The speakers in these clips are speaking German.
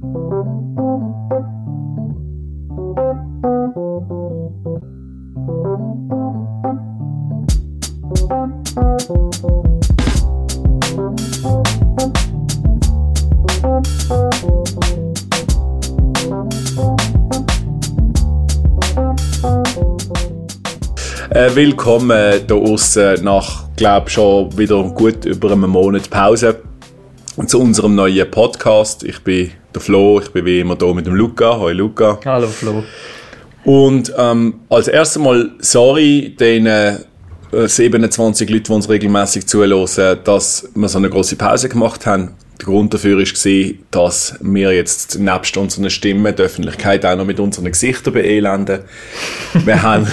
Äh, willkommen hier außen nach, glaube schon wieder gut über einen Monat Pause zu unserem neuen Podcast. Ich bin der Flo, ich bin wie immer hier mit dem Luca. Hallo Luca. Hallo Flo. Und ähm, als erstes Mal sorry den äh, 27 Leuten, die uns regelmäßig zuhören, dass wir so eine große Pause gemacht haben. Der Grund dafür war, dass wir jetzt nebst unseren Stimmen die Öffentlichkeit auch noch mit unseren Gesichtern beelenden. wir haben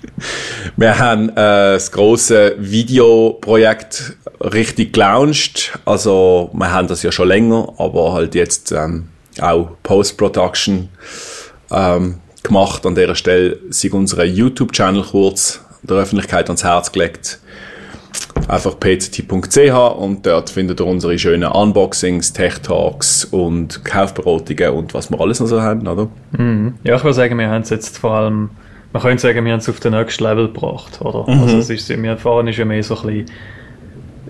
wir haben äh, das große Videoprojekt richtig gelauncht. Also wir haben das ja schon länger, aber halt jetzt ähm, auch Post-Production ähm, gemacht. An dieser Stelle sind unsere YouTube-Channel kurz der Öffentlichkeit ans Herz gelegt. Einfach pct.ch und dort findet ihr unsere schönen Unboxings, Tech-Talks und Kaufberatungen und was wir alles noch so haben, oder? Mhm. Ja, ich würde sagen, wir haben es jetzt vor allem man könnte sagen, wir haben es auf den nächsten Level gebracht, oder? Mhm. Also es ist, wir vorhin ist ja mehr so ein bisschen,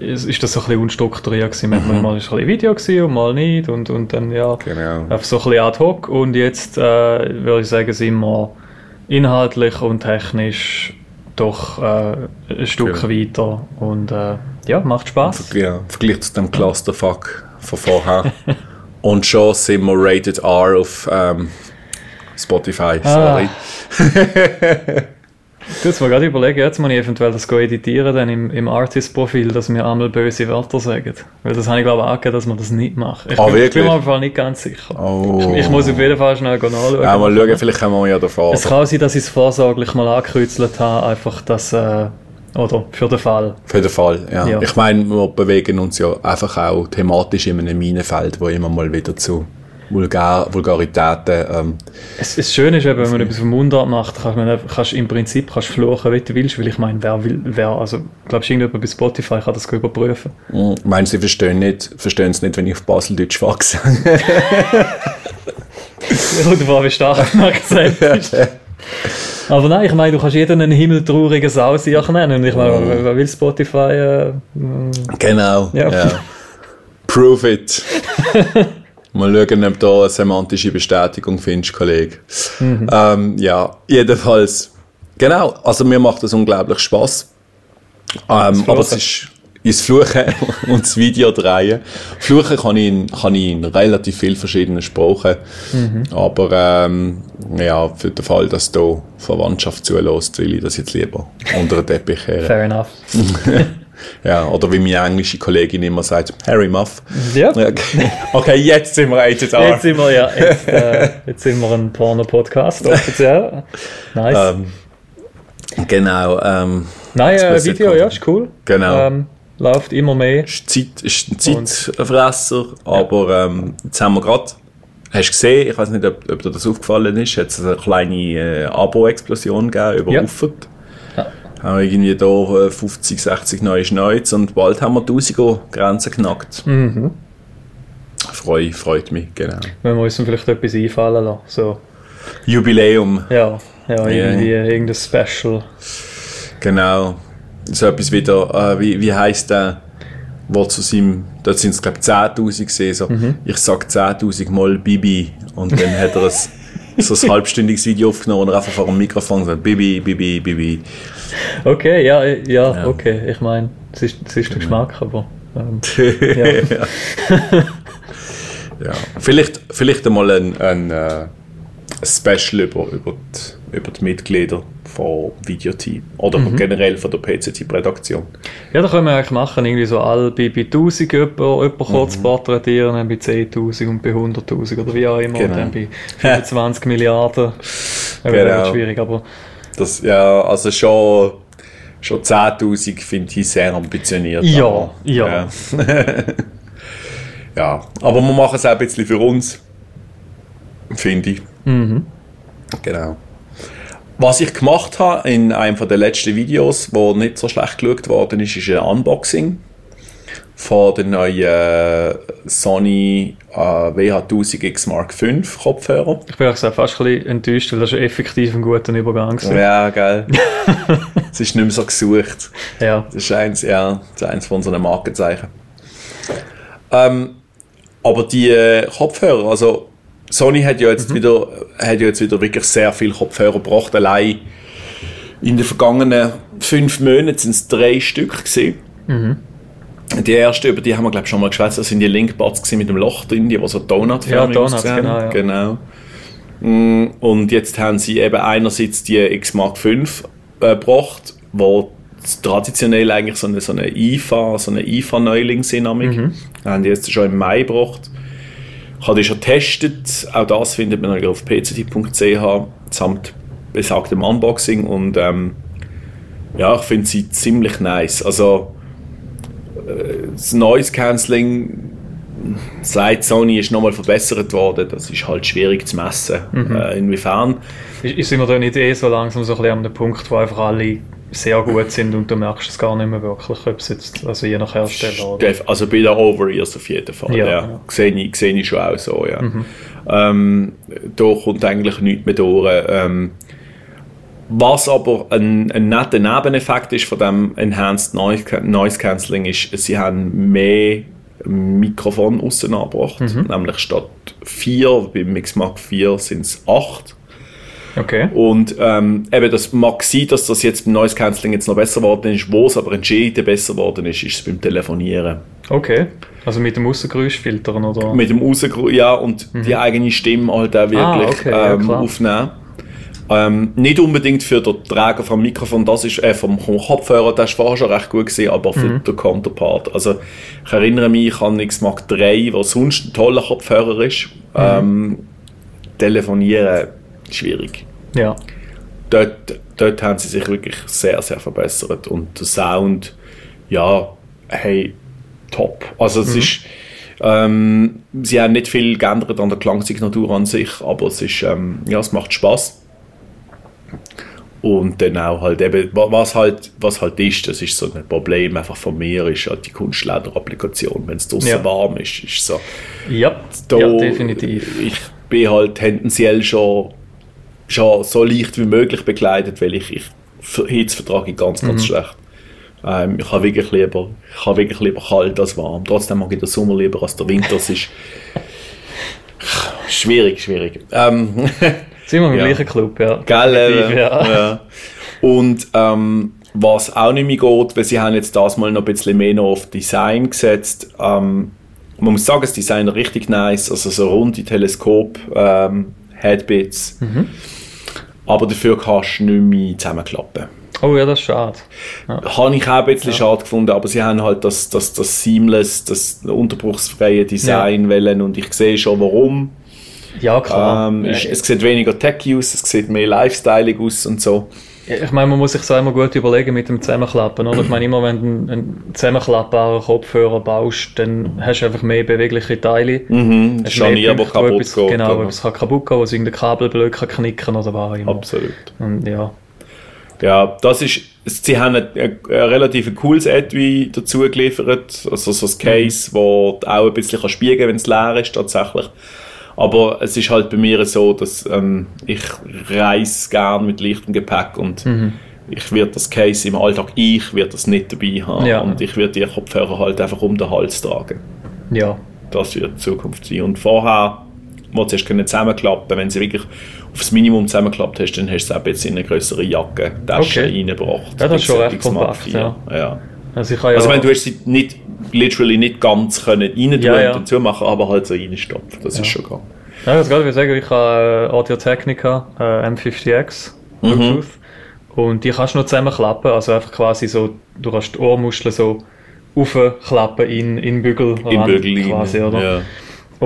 ist das so ein bisschen unstrukturiert gewesen. Mhm. Mal war es ein bisschen Video gewesen und mal nicht und, und dann, ja, genau. einfach so ein bisschen ad hoc und jetzt, äh, würde ich sagen, sind wir inhaltlich und technisch doch äh, ein Stück genau. weiter und äh, ja, macht Spaß. Ja, im Vergleich zu dem Clusterfuck von vorher. und schon sind wir rated R auf ähm, Spotify, sorry. Ah. Du musst mir gerade überlegen, jetzt muss ich eventuell das editieren dann im, im Artist-Profil, dass wir einmal böse Wörter sagen. Weil das habe ich glaube ich angegeben, dass man das nicht macht. Ich oh, bin, wirklich? bin mir auf jeden Fall nicht ganz sicher. Oh. Ich, ich, muss auf jeden Fall schnell nachschauen. Ja, mal schauen, vielleicht haben wir ja davon. Es kann sein, dass ich es vorsorglich mal angekreuzelt habe, einfach dass... Äh, oder für den Fall. Für den Fall, ja. ja. Ich meine, wir bewegen uns ja einfach auch thematisch in einem Minenfeld, wo immer mal wieder zu Vulgar, Vulgaritäten. Ähm, es, es Schöne ist, wenn man etwas vom Mundart macht, kannst man kannst im Prinzip kannst fluchen, wie du willst, weil ich meine, wer will, wer, also, glaubst du, irgendjemand bei Spotify kann das überprüfen? Mhm. Meinst du, sie verstehen, nicht, verstehen es nicht, wenn ich auf Baseldeutsch wachse? Oder war wie stark gesagt Aber nein, ich meine, du kannst jeden einen himmeltraurigen Sausiach nennen. Und ich meine, mm. wer will Spotify? Äh, genau. Ja. ja. Prove it. Mal schauen, ob du eine semantische Bestätigung findest, Kollege. Mhm. Ähm, ja, jedenfalls. Genau, also mir macht das unglaublich Spaß. Ähm, aber es ist ins Fluchen und das Video drehen. Fluchen kann ich in, kann ich in relativ vielen verschiedenen Sprachen. Mhm. Aber ähm, ja, für den Fall, dass du Verwandtschaft zulässt, will ich das jetzt lieber unter den Teppich her. Fair enough. Ja, oder wie meine englische Kollegin immer sagt, Harry Muff. Ja. Okay, okay jetzt sind wir rated R. Jetzt sind wir, ja, jetzt, äh, jetzt sind wir ein Porno-Podcast, offiziell. Nice. Ähm, genau. Ähm, Nein, äh, Video, ja, ist cool. Genau. Ähm, läuft immer mehr. Ist, Zeit, ist ein Zeitfresser, aber ja. ähm, jetzt haben wir gerade Hast du gesehen, ich weiß nicht, ob, ob dir das aufgefallen ist, hat es eine kleine äh, Abo-Explosion gegeben über ja. Uffert haben wir irgendwie da 50, 60 neue Schneuz und bald haben wir 1000 Grenzen geknackt. Mhm. Freu, freut mich, genau. Wenn wir uns vielleicht etwas einfallen lassen. So. Jubiläum. Ja, ja irgendwie yeah. irgendein Special. Genau. So etwas wieder, äh, wie, wie heisst der, wo zu seinem, dort sind es glaube ich 10'000 gesehen, so, mhm. ich sag 10'000 Mal Bibi und dann hat er ein, so ein halbstündiges Video aufgenommen und einfach vor dem Mikrofon gesagt, Bibi, Bibi, Bibi. Okay, ja, ja, ja. okay. Ich meine, es ist, es ist der Geschmack, aber. Ähm, ja. ja. ja. Vielleicht, vielleicht einmal ein, ein, äh, ein Special über, über, die, über die Mitglieder von Videoteam oder mhm. generell von der PCT-Redaktion. Ja, da können wir eigentlich machen, irgendwie so all bei, bei 1000 jemand, jemand mhm. kurz porträtieren, dann bei 10.000 und bei 100.000 oder wie auch immer, genau. und dann bei 25 Milliarden. Genau. Das ist schwierig, aber das, ja, also schon, schon 10.000 finde ich sehr ambitioniert. Ja, aber, ja. Ja. ja, aber wir machen es auch ein bisschen für uns. Finde ich. Mhm. Genau. Was ich gemacht habe in einem der letzten Videos, wo nicht so schlecht geschaut worden ist, ist ein Unboxing von den neuen äh, Sony äh, WH1000X Mark V Kopfhörer. Ich bin auch fast ein bisschen enttäuscht, weil das ist effektiv ein guter Übergang war. Ja, geil. es ist nicht mehr so gesucht. Ja. Das ist eins, ja, das ist eins von unseren Markenzeichen. Ähm, aber die äh, Kopfhörer, also Sony hat ja jetzt wieder, hat ja jetzt wieder wirklich sehr viele Kopfhörer gebracht. Allein in den vergangenen fünf Monaten sind es drei Stück gesehen. Die erste, über die haben wir glaube ich schon mal geschwätzt, das sind die Linkbuds gewesen mit dem Loch drin, die, so Donut Ja, Donuts, genau, ja. genau. Mm, Und jetzt haben sie eben einerseits die X Mark V äh, gebracht, wo traditionell eigentlich so eine, so eine IFA, so eine IFA-Neuling sind. Mhm. Haben die jetzt schon im Mai gebracht. Ich habe die schon getestet. Auch das findet man auf pct.ch samt besagtem Unboxing. Und ähm, ja, ich finde sie ziemlich nice. Also äh, das Noise Cancelling seit Sony ist nochmal verbessert worden. Das ist halt schwierig zu messen. Äh, inwiefern. Ist, ist sind wir da nicht eh so langsam so ein bisschen an dem Punkt, wo einfach alle sehr gut sind und du merkst es gar nicht mehr wirklich, ob es jetzt, also je nach Hersteller oder... Also bei den Over-Ears auf jeden Fall. Ja, Ja, ja. Sehe ich, sehe ich schon auch so, ja. Ähm, da kommt eigentlich nichts mehr durch. Ähm, was aber ein, ein netter Nebeneffekt ist von dem Enhanced Noise, Noise Cancelling ist, sie haben mehr Mikrofon außen angebracht. Nämlich statt vier, beim Mix Mark 4 sind es acht. Okay. Und ähm, eben, das mag sein, dass das jetzt beim Noise Cancelling jetzt noch besser geworden ist. Wo es aber entschieden besser geworden ist, ist es beim Telefonieren. Okay. Also mit dem Aussengeräuschfiltern oder... Mit dem Rausgru ja, und die eigene Stimme halt auch wirklich Ah, okay, ja, ähm, klar. aufnehmen. Ähm, nicht unbedingt für den Träger vom Mikrofon, das ist, äh, vom Kopfhörer, das war vorher schon recht gut gewesen, aber für Mhm. den Counterpart. Also, ich erinnere mich an X Mark 3, was sonst ein toller Kopfhörer ist. Mhm. Ähm, telefonieren, schwierig. Ja. dort, dort haben sie sich wirklich sehr, sehr verbessert. Und der Sound, ja, hey, top. Also es ist, ähm, sie haben nicht viel geändert an der Klangsignatur an sich, aber es ist, ähm, ja, es macht Spaß. Und dann auch halt eben, wa- was halt, was halt ist, das ist so ein Problem einfach von mir, ist halt die Kunstleder-Applikation. Wenn es draußen Ja. warm ist, ist so, Ja, da, ja definitiv. Ich bin halt tendenziell schon, schon so leicht wie möglich bekleidet, weil ich, ich Hitze vertrage ich ganz, Mhm. ganz schlecht. Ähm, ich habe wirklich lieber, ich habe wirklich lieber kalt als warm. Trotzdem mag ich den Sommer lieber als der Winter. Es ist schwierig, schwierig. Ähm, Sind wir im Ja. gleichen Club, ja. Gell, äh, ja. ja. Und ähm, was auch nicht mehr geht, weil sie haben jetzt das mal noch ein bisschen mehr noch auf Design gesetzt. Ähm, man muss sagen, das Design ist richtig nice, also so runde Teleskop, ähm, Headbits. Mhm. Aber dafür kannst du nicht mehr zusammenklappen. Oh ja, das ist schade. Habe ich auch ein bisschen schade gefunden, aber sie haben halt das, das, das seamless, das unterbruchsfreie Design wollen und ich sehe schon warum. Ja, klar. Ähm, Äh, es, es sieht weniger techy aus, es sieht mehr lifestyleig aus und so. Ich meine, man muss sich so immer gut überlegen mit dem Zusammenklappen, oder? Ich meine, immer wenn du einen, einen zusammenklappbaren Kopfhörer baust, dann hast du einfach mehr bewegliche Teile. Mhm, Hast Scharnier, Punkte, kaputt etwas, geht. Genau, aber- es kann kaputt gehen, wo es irgendein Kabelblöcke kann knicken oder was immer. Absolut. Und ja, Ja, das ist, sie haben ein, ein, ein relativ cooles Etui dazu geliefert, also so ein Case, wo du auch ein bisschen kann spiegeln wenn es leer ist tatsächlich. Aber es ist halt bei mir so, dass ähm, ich reise gern mit leichtem Gepäck und Mhm. ich werde das Case im Alltag, ich werde das nicht dabei haben Ja. und ich werde die Kopfhörer halt einfach um den Hals tragen. ja, Das wird die Zukunft sein. Und vorher, wo du erst können zusammenklappen wenn sie wirklich aufs Minimum zusammengeklappt hast, dann hast du es auch jetzt in eine größere Jacke, Tasche Okay. reingebracht. Ja, das ist schon recht kompakt, 4. ja. ja. Also ich ja, Also wenn du hast sie nicht, literally nicht ganz können rein Ja, ja. und dazu machen, aber halt so reinstopfen. Das ist schon gegangen. ja, das gerade sagen, ich habe äh, Audio Technica äh, M50X Mhm. Bluetooth und die kannst du noch zusammenklappen, also einfach quasi so, du kannst die Ohrmuscheln so aufklappen in, in Bügel In Bügel quasi, rein, oder? Ja.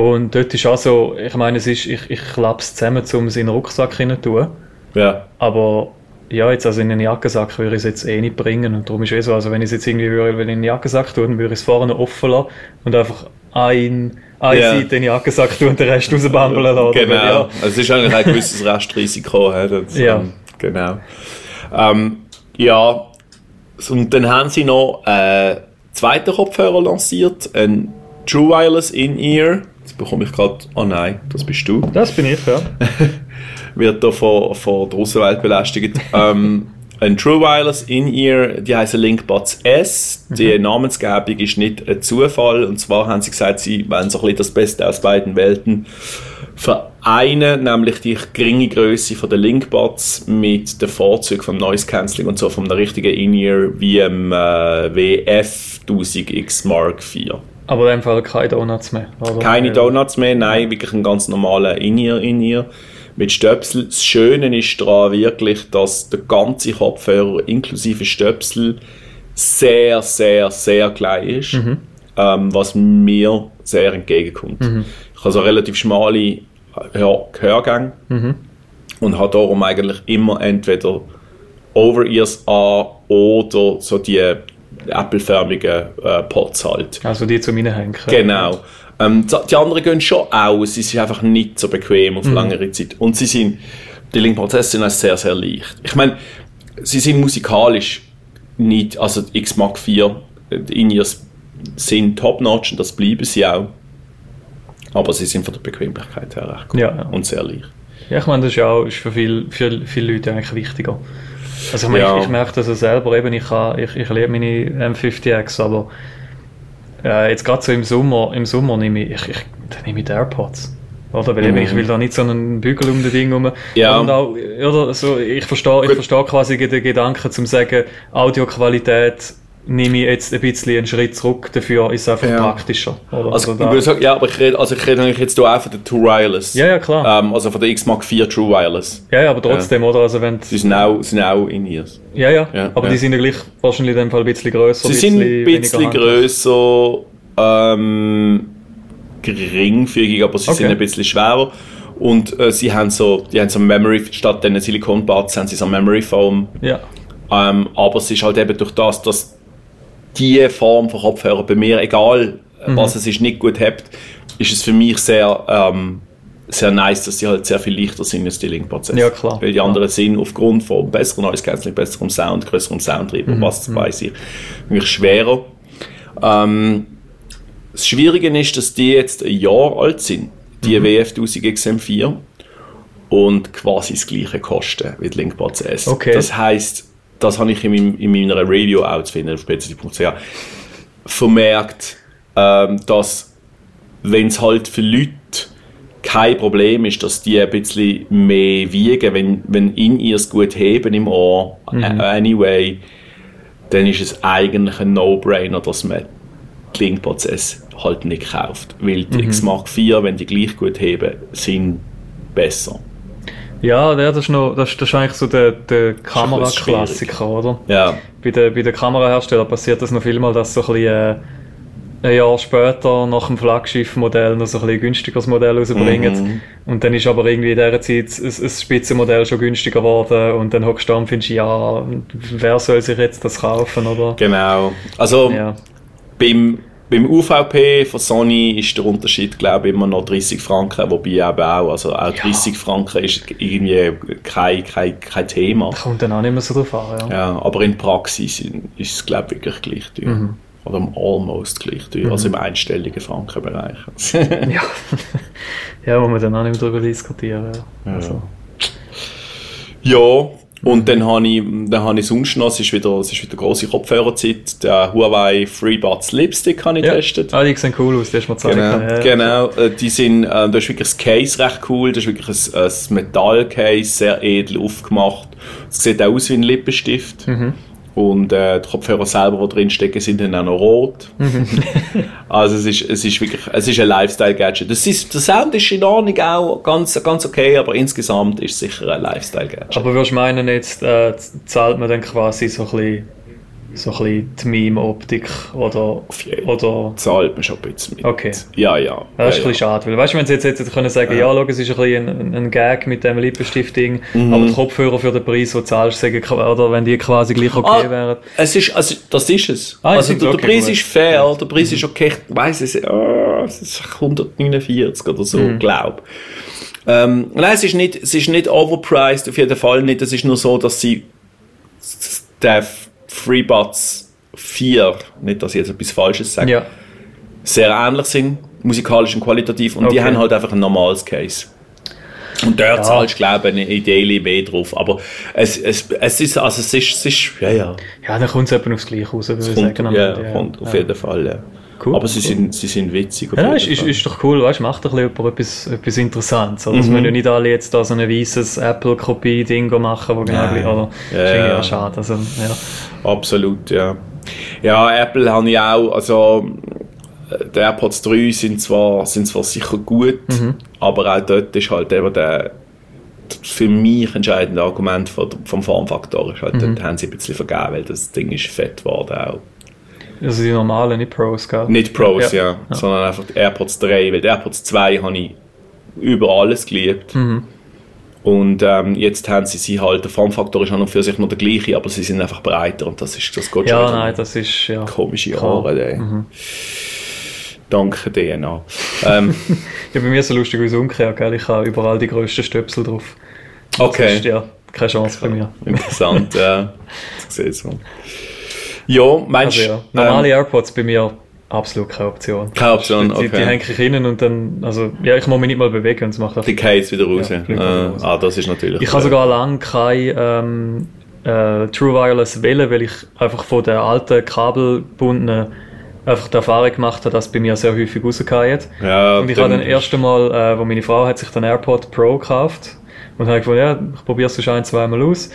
Und dort ist auch so, ich meine, es ist, ich, ich klappe es zusammen, um es in den Rucksack rein zu tun. ja. Aber ja, jetzt also in einen Jackensack würde ich es jetzt eh nicht bringen. Und darum ist es eh so, also wenn ich es jetzt irgendwie würde, wenn ich in den Jackensack tue, dann würde ich es vorne offen lassen und einfach ein, eine Ja. Seite in den Jackensack tun und den Rest rausbambeln lassen. Genau. Weil, Ja, Also es ist eigentlich ein gewisses Restrisiko. Das, Ja. ähm, Genau. Ähm, ja, und dann haben sie noch äh, zweiten Kopfhörer lanciert, ein True Wireless In-Ear. Jetzt bekomme ich gerade, oh nein, das bist du. Das bin ich, ja. Wird da von, von der Außenwelt belästigt. ähm, ein True Wireless In-Ear, die heißen Linkbuds S. Die Namensgebung ist nicht ein Zufall. Und zwar haben sie gesagt, sie wollen so ein bisschen das Beste aus beiden Welten vereinen, nämlich die geringe Größe von den Linkbuds mit den Vorzügen vom Noise Cancelling und so vom richtigen In-Ear wie im äh, WF 1000X Mark IV. Aber in dem Fall keine Donuts mehr. Oder? Keine Donuts mehr, nein, wirklich ein ganz normaler In-Ear, In-Ear mit Stöpsel. Das Schöne ist daran wirklich, dass der ganze Kopfhörer inklusive Stöpsel sehr, sehr, sehr klein ist, Mhm. ähm, was mir sehr entgegenkommt. Ich habe so relativ schmale Hör Gehörgänge Mhm. und habe darum eigentlich immer entweder Over-Ears an oder so die äppelförmigen äh, Pots halt. Also die zu mir hängen. Genau. Ähm, die- anderen gehen schon aus, sie sind einfach nicht so bequem Mhm. auf längere Zeit. Und sie sind, die Link-Prozesse sind auch sehr, sehr leicht. Ich meine, sie sind musikalisch nicht, also die X Mark 4 in ihr sind top-notch und das bleiben sie auch. Aber sie sind von der Bequemlichkeit her recht gut Ja, ja. und sehr leicht. Ja, ich meine, das ist ja auch ist für, viel, für viele Leute eigentlich wichtiger. Also ich, meine, Ja. ich, ich merke das ja selber eben, ich, kann, ich, ich liebe meine M50X, aber äh, jetzt gerade so im Sommer, im Sommer nehme ich, ich, ich, dann nehme ich die AirPods. Oder? Weil Mhm. ich will da nicht so einen Bügel um das Ding rum. Ja. Und auch, oder, so, ich verstehe, ich verstehe quasi den Gedanken zum sagen, Audioqualität nehme ich jetzt ein bisschen einen Schritt zurück, dafür ist es einfach Ja. praktischer. Oder? Also, ich da- würde sagen, ja, aber ich rede, also ich rede eigentlich jetzt auch von der True Wireless. ja, ja, klar. Ähm, also von der X Mark 4 True Wireless. ja, ja, aber trotzdem, oder? Also wenn Sie sind auch, sind auch in ears. Ja, ja, Ja, aber ja. die sind ja gleich wahrscheinlich in dem Fall ein bisschen grösser. Sie sind ein bisschen grösser, ähm, geringfügig, aber sie Okay. sind ein bisschen schwerer. Und äh, sie haben so, die haben so Memory, statt den Silikonbuds haben sie so Memory Foam. Ja, Ähm, aber es ist halt eben durch das, dass die Form von Kopfhörer bei mir, egal Mhm. was es ist, nicht gut hebt, ist es für mich sehr, ähm, sehr nice, dass sie halt sehr viel leichter sind als die Link-Prozesse. Ja, klar. Weil die anderen sind aufgrund von besserem Noise Cancelling, besserem Sound, größerem Soundtreiber, Mhm. was weiß ich, wirklich schwerer. Ähm, das Schwierige ist, dass die jetzt ein Jahr alt sind, die Mhm. WF 1000 XM4 und quasi das gleiche kosten wie die Linkbuds S. Okay. Das heißt, das habe ich in, meinem, in meiner Review auch zu finden auf bc.ch vermerkt, ähm, dass wenn es halt für Leute kein Problem ist, dass die ein bisschen mehr wiegen, wenn, wenn in ihr es gut heben im Ohr, Mhm. äh, anyway, dann ist es eigentlich ein No-Brainer, dass man die Link-Prozess halt nicht kauft. Weil die Mhm. X Mark 4, wenn die gleich gut heben, sind besser. Ja der, das, ist noch, das, das ist eigentlich so der, der Kameraklassiker, oder? Ja, Bei den, bei den Kameraherstellern passiert das noch vielmal, dass so ein bisschen, äh, ein Jahr später nach dem Flaggschiff-Modell noch so ein bisschen günstigeres Modell rausbringen. Mhm. Und dann ist aber irgendwie in dieser Zeit ein, ein Spitzenmodell schon günstiger geworden und dann hockst du da und findest, ja, wer soll sich jetzt das kaufen, oder? genau. Also Ja. beim, beim UVP von Sony ist der Unterschied, glaube ich, immer noch 30 Franken, wobei eben auch, also auch 30 Franken ist irgendwie kein, kein, kein Thema. Kommt dann auch nicht mehr so drauf an, ja. Ja, aber in Praxis ist es, glaube ich, wirklich gleich teuer. Mhm. Oder almost gleich teuer, also im einstelligen Frankenbereich. Ja, ja wo wir dann auch nicht mehr darüber diskutieren. Ja. Also, ja, und dann habe ich, dann habe ich sonst noch, es ist wieder, es ist wieder grosse Kopfhörerzeit, der Huawei FreeBuds Lipstick habe ich ja. getestet. Ah, die sehen cool aus, die hast du mir gezeigt. Genau, genau. Äh, die sind, äh, da ist wirklich das Case recht cool, das ist wirklich ein, ein Metallcase, sehr edel aufgemacht. Es sieht auch aus wie ein Lippenstift. Mhm. Und äh, die Kopfhörer selber, die drin stecken, sind dann auch noch rot. Mhm. also es ist, es ist wirklich, es ist ein Lifestyle-Gadget. Das ist, der Sound ist in Ordnung auch ganz, ganz okay, aber insgesamt ist es sicher ein Lifestyle-Gadget. Aber würdest du meinen, jetzt äh, zahlt man dann quasi so ein bisschen, so ein bisschen die Meme-Optik oder, oder Zahlt man schon ein bisschen mit. Okay. Ja, ja. das ist ja, ein bisschen schade, weil weißt du, wenn sie jetzt hätten können sagen, ja, schau, es ist ein bisschen ein, ein Gag mit dem Lippenstift-Ding, Mhm. aber die Kopfhörer für den Preis, den du zahlst, sagen, oder wenn die quasi gleich okay Ah, wären. Es ist, also, das ist es. Ah, also, der, okay, der Preis gut. ist fair, der Preis ist okay. Ich weiss es, ah, es ist 149 oder so, Mhm. glaub. Ähm, nein, es ist, nicht, es ist nicht overpriced, auf jeden Fall nicht. Es ist nur so, dass sie den FreeBuds 4, nicht, dass ich jetzt etwas Falsches sage, Ja. sehr ähnlich sind, musikalisch und qualitativ. Und die Okay. haben halt einfach ein normales Case. Und dort Ja. zahlst glaube ich, ideally mehr drauf. Aber es, es, es ist, also es ist, es ist, ja, ja. Ja, dann kommt es etwa aufs Gleiche raus, würde ich sagen. ja, Ende, kommt auf ja. jeden Fall, ja. Cool, Aber sie, sind, sie sind witzig. Ja, ist, ist, ist doch cool, weißt du, macht ein bisschen jemand etwas, etwas Interessantes. Es Mhm. müssen ja nicht alle jetzt da so ein weißes Apple-Kopie-Ding machen, wo genau gleich, oder? Ja, ist ja. schade. Also, ja. Absolut, ja. Ja, Apple habe ich auch, also äh, die AirPods 3 sind zwar, sind zwar sicher gut, Mhm. aber auch dort ist halt eben der für mich entscheidende Argument vom Formfaktor ist halt, Mhm. dort haben sie ein bisschen vergeben, weil das Ding ist fett geworden auch. Also die normalen, nicht Pros, gell? Nicht Pros, ja, Ja. sondern einfach die AirPods 3, weil die AirPods 2 habe ich über alles geliebt. Mhm. Und ähm, jetzt haben sie sie halt, der Formfaktor ist an und für sich noch der gleiche, aber sie sind einfach breiter und das ist das geht schon Ja, nein, das ist, ja. komische. Haare. ey. Mhm. Danke DNA. ähm, Ja, bei mir ist es lustig wie umgekehrt, gell? Ich habe überall die grössten Stöpsel drauf. okay, Sonst, ja, keine Chance bei mir. interessant. ja. Das sieht's mal. Ja, meinst Also ja, normale ähm, AirPods bei mir absolut keine Option. keine Option, Die, die okay. hänge ich innen und dann, also, ja, ich muss mich nicht mal bewegen und es macht einfach Die Case wieder raus. Ja, wieder raus. äh, ah, das ist natürlich. Ich habe sogar lange kein ähm, äh, True Wireless wählen, weil ich einfach von der alten kabelbundenen einfach die Erfahrung gemacht habe, dass bei mir sehr häufig rausgefallen. Ja, Und ich habe dann erst einmal, äh, wo meine Frau hat sich den AirPod Pro gekauft und habe gefunden, ja, ich probiere es schon ein, zweimal aus.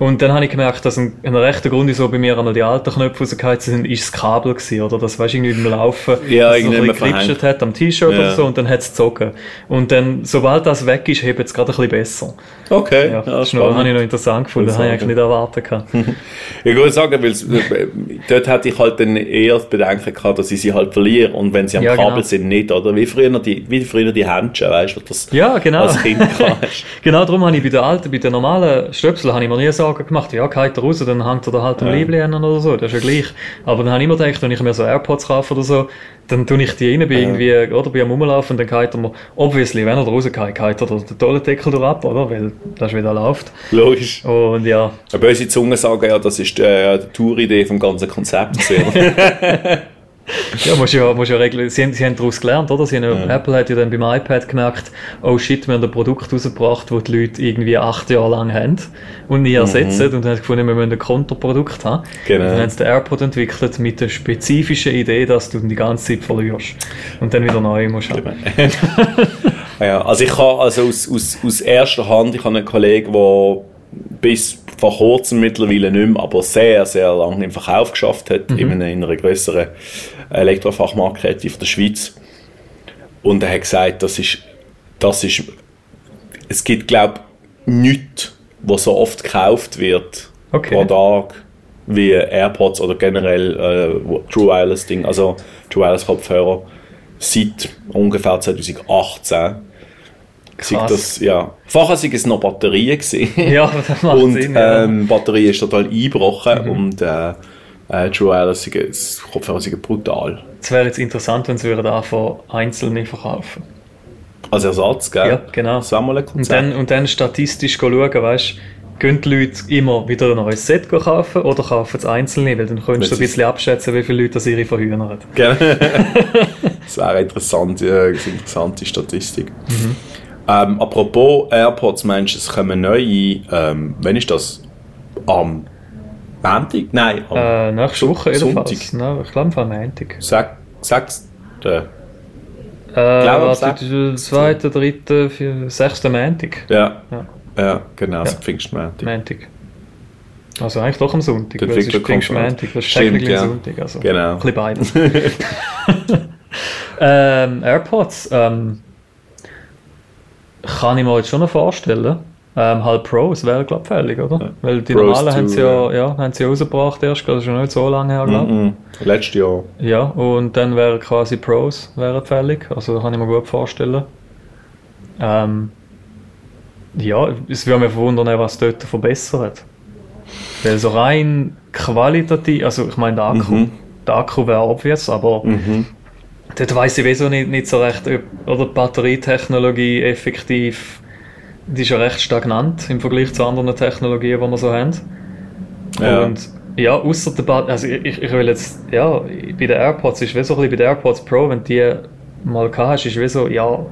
Und dann habe ich gemerkt, dass ein, ein rechter Grund, wieso bei mir einmal die alten Knöpfe rausgefallen sind, ist das Kabel gewesen, oder? Das weißt du, irgendwie beim Laufen, Ja, dass es ein bisschen hat am T-Shirt Ja. oder so und dann hat es gezogen. Und dann, sobald das weg ist, hebt es gerade ein bisschen besser. Okay, Ja, das noch, habe ich noch interessant gefunden, das habe ich eigentlich nicht erwartet. Ich würde sagen, weil äh, dort hätte ich halt dann eher das Bedenken gehabt, dass ich sie halt verliere und wenn sie am Ja, Kabel genau. sind, nicht, oder? Wie früher die, wie früher die Händchen, weißt du, das Ja, genau. als Kind hast. Genau darum habe ich bei den alten, bei den normalen Stöpseln habe ich mir nie Sorgen gemacht. Ja, geht er raus, dann hängt er da halt am Ja. Liebling an oder so, das ist ja gleich. Aber dann habe ich immer gedacht, wenn ich mir so AirPods kaufe oder so, dann tue ich die rein, bin irgendwie, oder bin am Rumlaufen und dann geht er mir, obviously, wenn er da rausgeht, geht er den Toilendeckel durch ab, oder? Weil das wieder läuft. Logisch. Und ja, Eine böse Zunge sagen ja, das ist äh, die Touridee vom ganzen Konzept. ja, musst ja, musst ja regeln. Sie haben, sie haben daraus gelernt, oder? Sie haben ja, Apple hat ja dann beim iPad gemerkt, oh shit, wir haben ein Produkt rausgebracht, das die Leute irgendwie acht Jahre lang haben und nie ersetzen. Und dann haben sie gefunden, wir müssen ein Konterprodukt haben. Genau. Und dann haben sie den AirPod entwickelt mit der spezifischen Idee, dass du die ganze Zeit verlierst. Und dann wieder neu musst haben. ja, also ich habe also aus, aus, aus erster Hand, ich habe einen Kollegen, der bis vor kurzem mittlerweile nicht mehr, aber sehr, sehr lange im Verkauf geschafft hat, in, einer, in einer grösseren Elektrofachmarktkette von der Schweiz. Und er hat gesagt, das ist, das ist es gibt, glaube ich, nichts, was so oft gekauft wird Okay. pro Tag wie AirPods oder generell äh, True Wireless Ding, also True Wireless Kopfhörer seit ungefähr 2018. Sei Krass. das, ja. Vorher waren es noch Batterien. Gewesen. Ja, das macht und Sinn. Ja. ähm, die Batterie ist total eingebrochen und äh, äh, True Wireless sind- das Kopfhörer sind brutal. Es wäre jetzt interessant, wenn sie würden anfangen, einzelne verkaufen. Als Ersatz, gell? Ja, genau. Das wäre mal ein Und dann, und dann statistisch schauen, weißt gehen die Leute immer wieder ein neues Set kaufen oder kaufen es einzelne, weil dann könntest du ein bisschen abschätzen, wie viele Leute das ihre verhühnern. Gell? das wäre interessant, ja, eine interessante Statistik. Mhm. Ähm, apropos AirPods, meinst du, es kommen neue, ähm, wann ist das? Am Montag? Nein, am Äh, nächste Woche Sonntag. jedenfalls. Ich glaube, am Montag. Sech-. Äh, glaube, am warte, sechsten. der zweite, dritte, vier, sechste Montag. Ja. Ja. Ja, genau, Ja. Pfingstmontag. Montag. Also eigentlich doch am Sonntag, weil es ist. Pfingstmontag, das ist Stimmt, ja. Sonntag. Also Genau. Ein bisschen beides. ähm, AirPods, ähm, kann ich mir jetzt schon noch vorstellen. Ähm, halt Pros wäre, glaube ich, fällig, oder? Ja. Weil die Pros normalen haben sie ja, ja, haben sie rausgebracht erst, das ist schon nicht so lange her, glaube ich. Mhm. Letztes Jahr. Ja, und dann wären quasi Pros wären fällig, also kann ich mir gut vorstellen. Ähm, ja, es würde mich verwundern, was dort verbessert. Weil so rein qualitativ, also ich meine, der Akku, Mhm. der Akku wäre obvious, aber Mhm. dort weiss ich wieso nicht, nicht so recht, ob oder die Batterietechnologie effektiv, die ist ja recht stagnant im Vergleich zu anderen Technologien, die wir so haben. Ja. Und Ja, außer der Bad, also ich, ich will jetzt, ja, bei den AirPods ist wie so ein bisschen bei den AirPods Pro, wenn die mal gehabt hast, ist wie so, ja,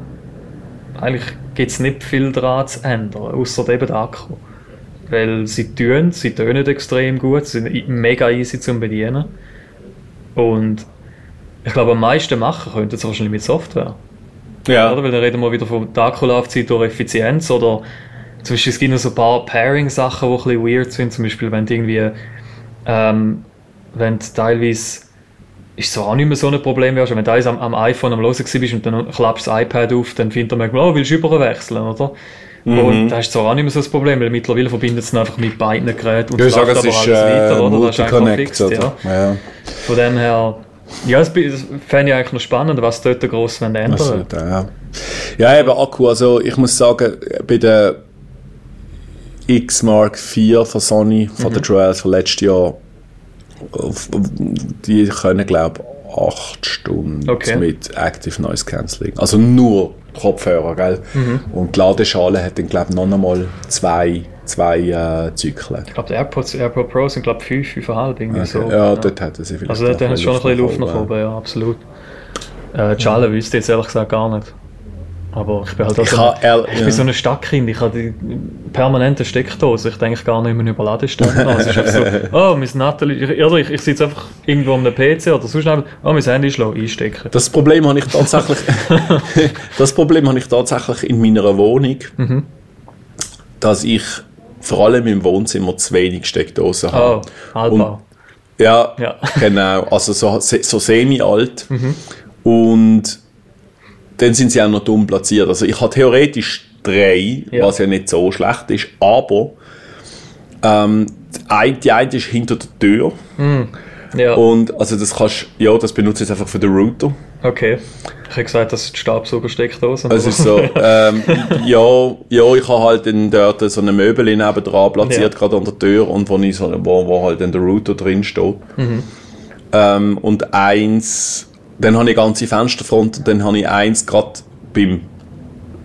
eigentlich gibt es nicht viel daran zu ändern, außer eben der Akku. Weil sie tun, sie tönen extrem gut, sie sind mega easy zum Bedienen. Und ich glaube, am meisten machen könnten sie wahrscheinlich mit Software. Ja. Oder? Weil dann reden wir wieder von der Akkulaufzeit durch Effizienz oder zum Beispiel es gibt noch so ein paar Pairing-Sachen, die ein bisschen weird sind. Zum Beispiel, wenn du irgendwie, ähm, wenn du teilweise, ist so auch nicht mehr so ein Problem, wärst, wenn du eins am, am iPhone am Hören bist und dann klappst du das iPad auf, dann findet er manchmal, oh, willst du überwechseln, oder? Mhm. Und das ist zwar auch nicht mehr so das Problem, weil mittlerweile verbindet es einfach mit beiden Geräten und Ja, ich läuft es aber ist alles äh, weiter, oder? Das ist einfach fixt, ja. oder? Ja. Von dem her, ja, das, das fände ich eigentlich noch spannend, was dort gross ändern Also, ja. ja, eben Akku. Also ich muss sagen, bei der X Mark IV von Sony, von Mhm. der Trials von letztes Jahr, die können, glaube ich, 8 Stunden Okay. mit Active Noise Cancelling. Also nur Kopfhörer, gell? Mhm. Und die Ladeschale hat dann, glaube ich, noch einmal zwei, zwei äh, Zyklen. Ich glaube, die AirPods, AirPod Pro sind, glaube ich, 5, 5,5 irgendwie so. ja, dort hätten sie vielleicht Also da noch haben sie schon ein bisschen Luft nach oben. ja, absolut. Äh, die Schale wüsste ich jetzt ehrlich gesagt gar nicht. Aber ich bin halt auch Ich so, ha- ein, ehr- ich bin ja. so ein Stadtkind, ich habe die permanente Steckdose, ich denke gar nicht mehr über Ladestellen nach. Es ist einfach so, oh, mein Nathalie, ich, oder ich, ich sitze einfach irgendwo am PC oder sonst einfach, oh, mein Handy ist einstecken. Das Problem habe ich tatsächlich, das Problem habe ich tatsächlich in meiner Wohnung, Mhm. dass ich vor allem im Wohnzimmer zu wenig Steckdosen Oh, habe. Altbau. Ja, Ja. genau. Also so, so semi-alt. Und dann sind sie auch noch dumm platziert. Also ich habe theoretisch drei, Ja. was ja nicht so schlecht ist, aber ähm, die eine, die eine ist hinter der Tür. Ja, Und also das kannst ja, das benutze ich jetzt einfach für den Router. okay. Ich habe gesagt, das ist die Staubsaugersteckdose. Es ist so, ähm, ja, ja, ich habe halt dann dort so eine Möbel neben dran platziert, Ja. gerade an der Tür, und wo, ich so, wo, wo halt dann der Router drin steht. Mhm. Ähm, und eins, dann habe ich ganze Fensterfront, und dann habe ich eins gerade beim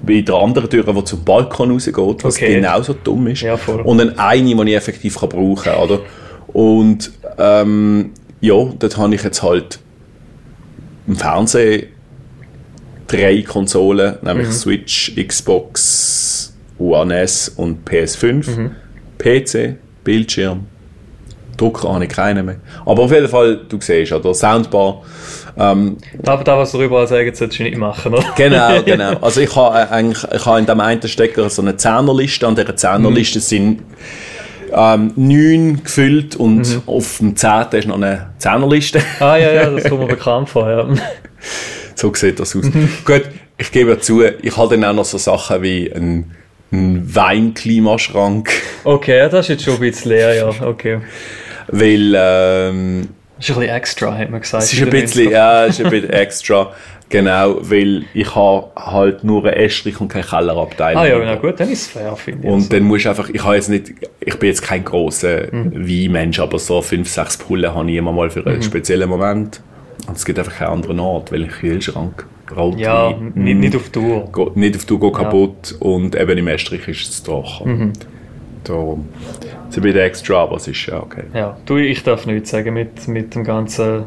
bei der anderen Tür, die zum Balkon rausgeht, was Okay. genauso dumm ist. Ja. Und dann eine, die ich effektiv kann brauchen kann. Oder? Und ähm, ja, dort habe ich jetzt halt im Fernsehen drei Konsolen, nämlich Switch, Xbox, One S und PS5. PC, Bildschirm, Drucker habe ich keinen mehr. Aber auf jeden Fall, du siehst, oder? Soundbar. Ähm, Aber das, was darüber sagen, solltest du nicht machen, oder? Genau, genau. Also ich habe äh, eigentlich, ich habe in dem einen Stecker so eine Zehnerliste. An dieser Zehnerliste sind ähm, neun gefüllt und auf dem zehnten ist noch eine Zehnerliste. Ah, ja, ja, das kommt mir bekannt vor, ja. so sieht das aus. Gut, ich gebe zu, ich habe dann auch noch so Sachen wie ein, ein Weinklimaschrank, Okay, das ist jetzt schon ein bisschen leer, ja, okay. weil ähm, Das ist ein bisschen extra, hat man gesagt. es ist ein bisschen, 90ern. ja, ist ein bisschen extra. Genau, weil ich habe halt nur einen Estrich und keine Kellerabteilung. Ah ja, na gut, dann ist es fair, finde ich. Und Also, dann musst du einfach, ich habe jetzt nicht, ich bin jetzt kein großer Weinmensch, aber so fünf, sechs Pullen habe ich immer mal für einen speziellen Moment. Und es gibt einfach keinen anderen Ort, weil ein Kühlschrank, Rotwein, ja, nicht, mm, nicht auf Tour. geht nicht auf du geht kaputt und eben im Estrich ist es trocken. Mhm. Es ist ein bisschen extra, aber es ist ja okay. Ja, du, ich darf nichts sagen mit, mit dem ganzen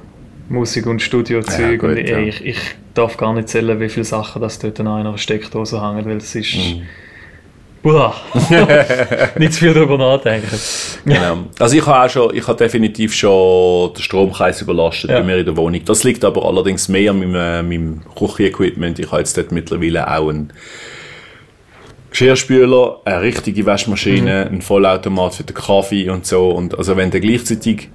Musik- und Studiozeug. Ja, und ich, ja. ich, ich darf gar nicht zählen, wie viele Sachen das dort an einer Steckdose hängen, weil es ist... Mhm. Buah. nicht zu viel darüber nachdenken. Genau. Also ich habe auch schon, ich habe definitiv schon den Stromkreis überlastet Ja. bei mir in der Wohnung. Das liegt aber allerdings mehr an meinem, meinem Küchenequipment. Ich habe jetzt dort mittlerweile auch einen Geschirrspüler, eine richtige Waschmaschine, einen Vollautomat für den Kaffee und so. Und also wenn du gleichzeitig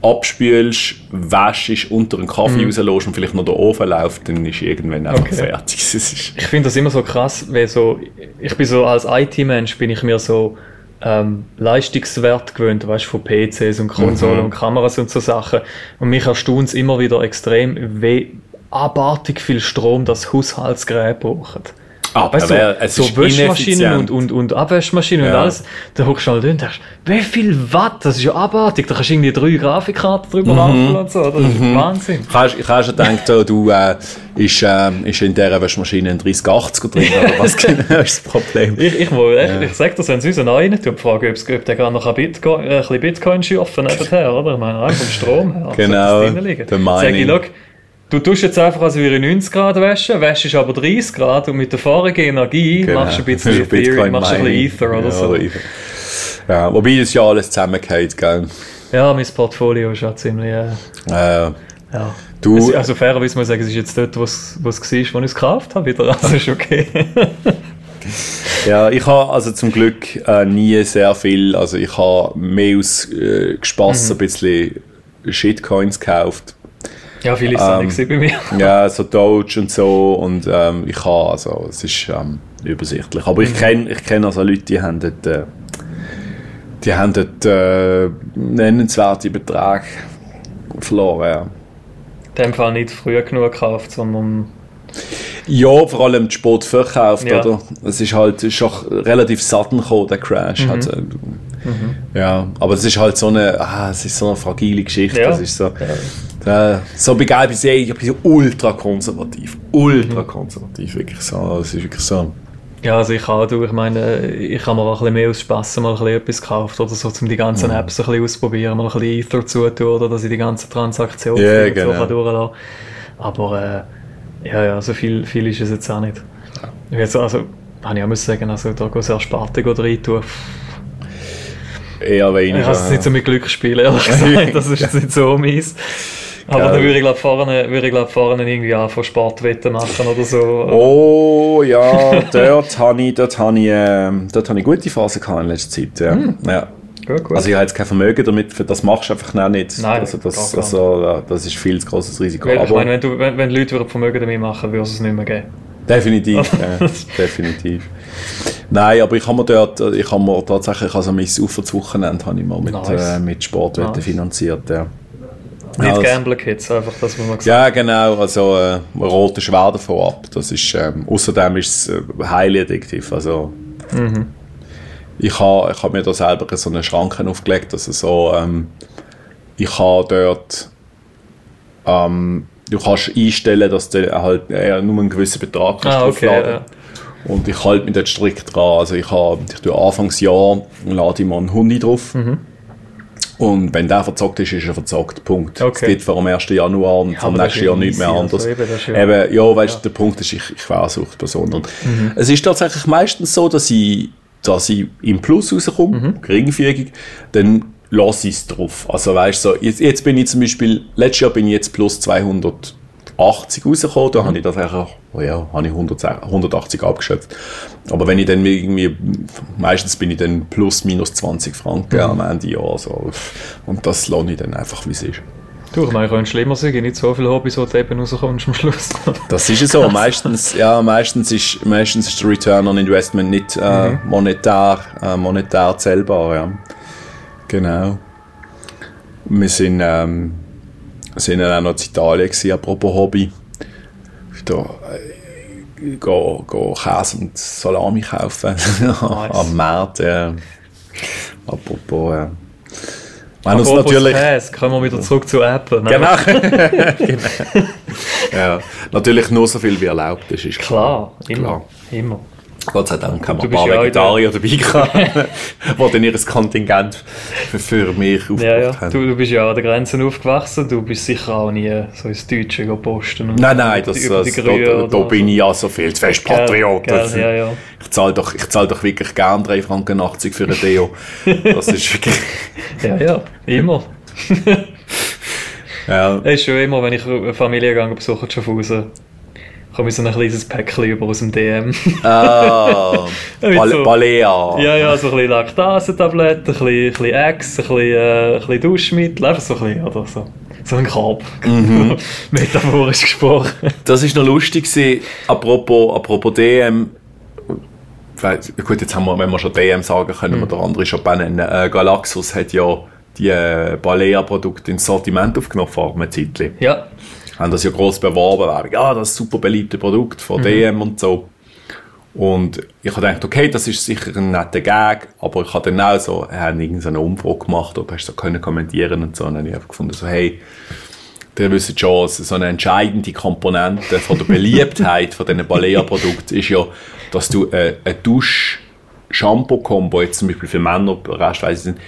abspülst, wäschst, unter den Kaffee rauslässt und vielleicht noch der Ofen läuft, dann ist irgendwann einfach Okay. fertig. Ich finde das immer so krass, weil so, ich bin so als IT-Mensch bin ich mir so ähm, Leistungswert gewöhnt, weißt du, von PCs und Konsolen Mhm. und Kameras und so Sachen. Und mich erstaunt es immer wieder extrem, wie abartig viel Strom das Haushaltsgerät braucht. Aber weißt du, es so Wäschmaschinen und, und, und Abwaschmaschinen und Ja. alles, da hockst du halt drin und denkst, wie viel Watt, das ist ja abartig, da kannst du irgendwie drei Grafikkarten Mhm. drüber laufen und so, das ist Wahnsinn. Ich habe schon gedacht, so, du, äh, ist, äh, ist in dieser Waschmaschine ein 3080 drin, oder was genau ist das Problem? Ich, ich, will echt, ich sag das, wenn sie uns einen rein tun, frage ob, es- ob der gerade noch ein Bitcoin, äh, ein bisschen Bitcoin schürfen nebenher, oder? Ich meine, einfach vom Strom her. Genau, der Sag ich, Mining. Du tust jetzt einfach, als würde 90 Grad waschen, wäschst aber 30 Grad und mit der vorigen Energie Genau. machst du ein bisschen Ethereum, machst du ein bisschen Ether oder ja, so. Ether. Ja, wobei das ja alles zusammengeht, gell? Ja, mein Portfolio ist auch ziemlich, äh, Äh, ja. du, Es, also fairerweise muss ich sagen, es ist jetzt dort, wo es war, wo ich es gekauft habe, wieder. Also ist okay. ja, ich habe also zum Glück äh, nie sehr viel, also ich habe mehr aus äh, Spass Mhm. ein bisschen Shitcoins gekauft. Ja, viel ist es auch Ähm, nicht bei mir. Ja, so Doge und so und ähm, ich habe, also es ist ähm, übersichtlich. Aber Mhm. ich kenne ich kenn also Leute, die haben dort, äh, die haben dort äh, nennenswerte Beträge verloren, ja. In dem Fall nicht früh genug gekauft, sondern Ja, vor allem die Sport verkauft, Ja. oder? Es ist halt, ist auch relativ sudden gekommen, der Crash. Mhm. Also, Ja, aber es ist halt so eine, ah, es ist so eine fragile Geschichte. Ja. Das ist so, äh, so bei Gelb ist ich bin ultra konservativ. Ultra konservativ, wirklich so. Es ist wirklich so. Ja, also ich auch, du, ich meine, ich habe mir auch ein bisschen mehr aus Spass mal ein bisschen etwas gekauft oder so, um die ganzen Apps ein bisschen auszuprobieren, mal ein bisschen Ether zutun oder dass ich die ganzen Transaktionen Ja, und genau. so kann durchlassen Aber äh, ja, ja, so viel, viel ist es jetzt auch nicht. Jetzt, also, kann ich auch muss sagen, also da go sehr Spartig oder reintun. Eher weniger. Ich habe es nicht so mit Glück spielen, ehrlich gesagt, das ist jetzt nicht so mies. Aber Geil. dann würde ich glaube vorne, würde ich glaub, vorne irgendwie anfangen Sportwetten machen oder so. Oh ja, dort habe ich, dort habe ich, ähm, dort habe ich gute Phasen gehabt in letzter Zeit. Ja. Hm. ja. Gut, gut. Also ich habe jetzt kein Vermögen damit, für das machst du einfach noch nicht. Nein, also das, also, das ist viel zu grosses Risiko. Weil, ich meine, wenn, du, wenn, wenn Leute Vermögen damit machen, würde es es nicht mehr geben. definitiv, ja, definitiv. Nein, aber ich habe mir dort, ich habe mir tatsächlich, also mein Auferzugswochenende habe ich mal mit, Nice. äh, mit Sportwetten Nice. finanziert. Ja. Nicht Ja, das- Gambler Kids, einfach das, was man gesagt Ja, genau. Also, äh, den schwer davon ab. Das ist, ähm, außerdem ist es äh, highly addictiv. Also, Mhm. ich habe ich hab mir da selber so eine Schranke aufgelegt. Also, so, ähm, ich habe dort, ähm, du kannst einstellen, dass du halt äh, nur einen gewissen Betrag kannst Ah, okay, ja. Und ich halte mich dort strikt dran. Also, ich habe, ich tue Anfangsjahr, lade ich mal einen Hund drauf. Mhm. Und wenn der verzockt ist, ist er verzockt. Punkt. Okay. Es geht vor dem 1. Januar und vom aber das nächsten Jahr ja nicht mehr easy, anders. also eben, ja- Eben, ja, weißt du, der Punkt ist, ich, ich eine Suchtperson. Und Es ist tatsächlich meistens so, dass ich, dass ich im Plus rauskomme, Mhm. geringfügig, dann lasse ich es drauf. Also weißt du, so, jetzt, jetzt bin ich zum Beispiel, letztes Jahr bin ich jetzt plus 280 rausgekommen, Mhm. da habe ich das eigentlich, oh ja, habe ich 100, 180 abgeschöpft. Aber wenn ich dann irgendwie, meistens bin ich dann plus minus 20 Franken Mhm. am Ende Jahr, so. Und das lasse ich dann einfach, wie es ist. Du, ich meine, könnte schlimmer sein, nicht so viele Hobbys, wo du eben rauskommst am Schluss. Das ist so. Meistens, ja, meistens, ist, meistens ist der Return on Investment nicht äh, monetär, äh, monetär zählbar. Ja. Genau. Wir sind, ähm, sind dann auch noch in Italien, gewesen, apropos Hobby. Da, äh, go, go Käse und Salami kaufen am Markt. Ja. Apropos, ja. Wir haben uns natürlich. Käse, kommen wir wieder zurück zu Apple. ne? Genau. genau. Ja, natürlich nur so viel wie erlaubt ist, ist klar. Klar, immer. Klar. immer. Gott sei Dank haben wir ein paar ja Vegetarier dabei gehabt, die dann ihr Kontingent für, für mich aufgebracht Ja, ja. haben. Du, du bist ja an der Grenze aufgewachsen, du bist sicher auch nie so ins Deutsche. Und Nein, nein, über das, die- über das, die da, da, bin ich ja so viel zu fest Gell, Patriot. gell, Das- ja, ja. Ich zahle doch, ich zahl doch wirklich gern 3,80 Franken für ein Deo. Das ist wirklich... Ja, ja, immer. Ja, Es ist schon immer, wenn ich eine Familie gehe, besuche in Schaffhausen, komme ich so ein kleines Päckchen über aus dem DM. ah, Mit Bal so- Balea. ja, ja, so ein bisschen Laktasetabletten, ein bisschen, ein bisschen Eggs, ein bisschen, äh, ein bisschen Duschmittel, einfach so ein bisschen, oder so. So ein Korb. Mhm. Metaphorisch gesprochen. Das ist noch lustig gewesen, apropos, apropos DM. Gut, jetzt haben wir, wenn wir schon DM sagen, können wir Mhm. der andere schon benennen. Äh, Galaxus hat ja die äh, Balea-Produkte ins Sortiment aufgenommen vor einem Zeitchen. Ja. Haben das ja gross beworben, Werbung, ja, das ist ein super beliebte Produkt Mhm. von DM und so. Und ich habe gedacht, okay, das ist sicher ein netter Gag, aber ich habe dann auch so, er hat irgendeine Umfrage gemacht, ob hast so können kommentieren und so, und dann habe ich einfach gefunden, so, hey, ihr wisst schon, so eine entscheidende Komponente von der Beliebtheit von diesen Balea-Produkten ist ja, dass du äh, eine Dusch-Shampoo-Kombo, jetzt zum Beispiel für Männer, Rest weiss ich nicht,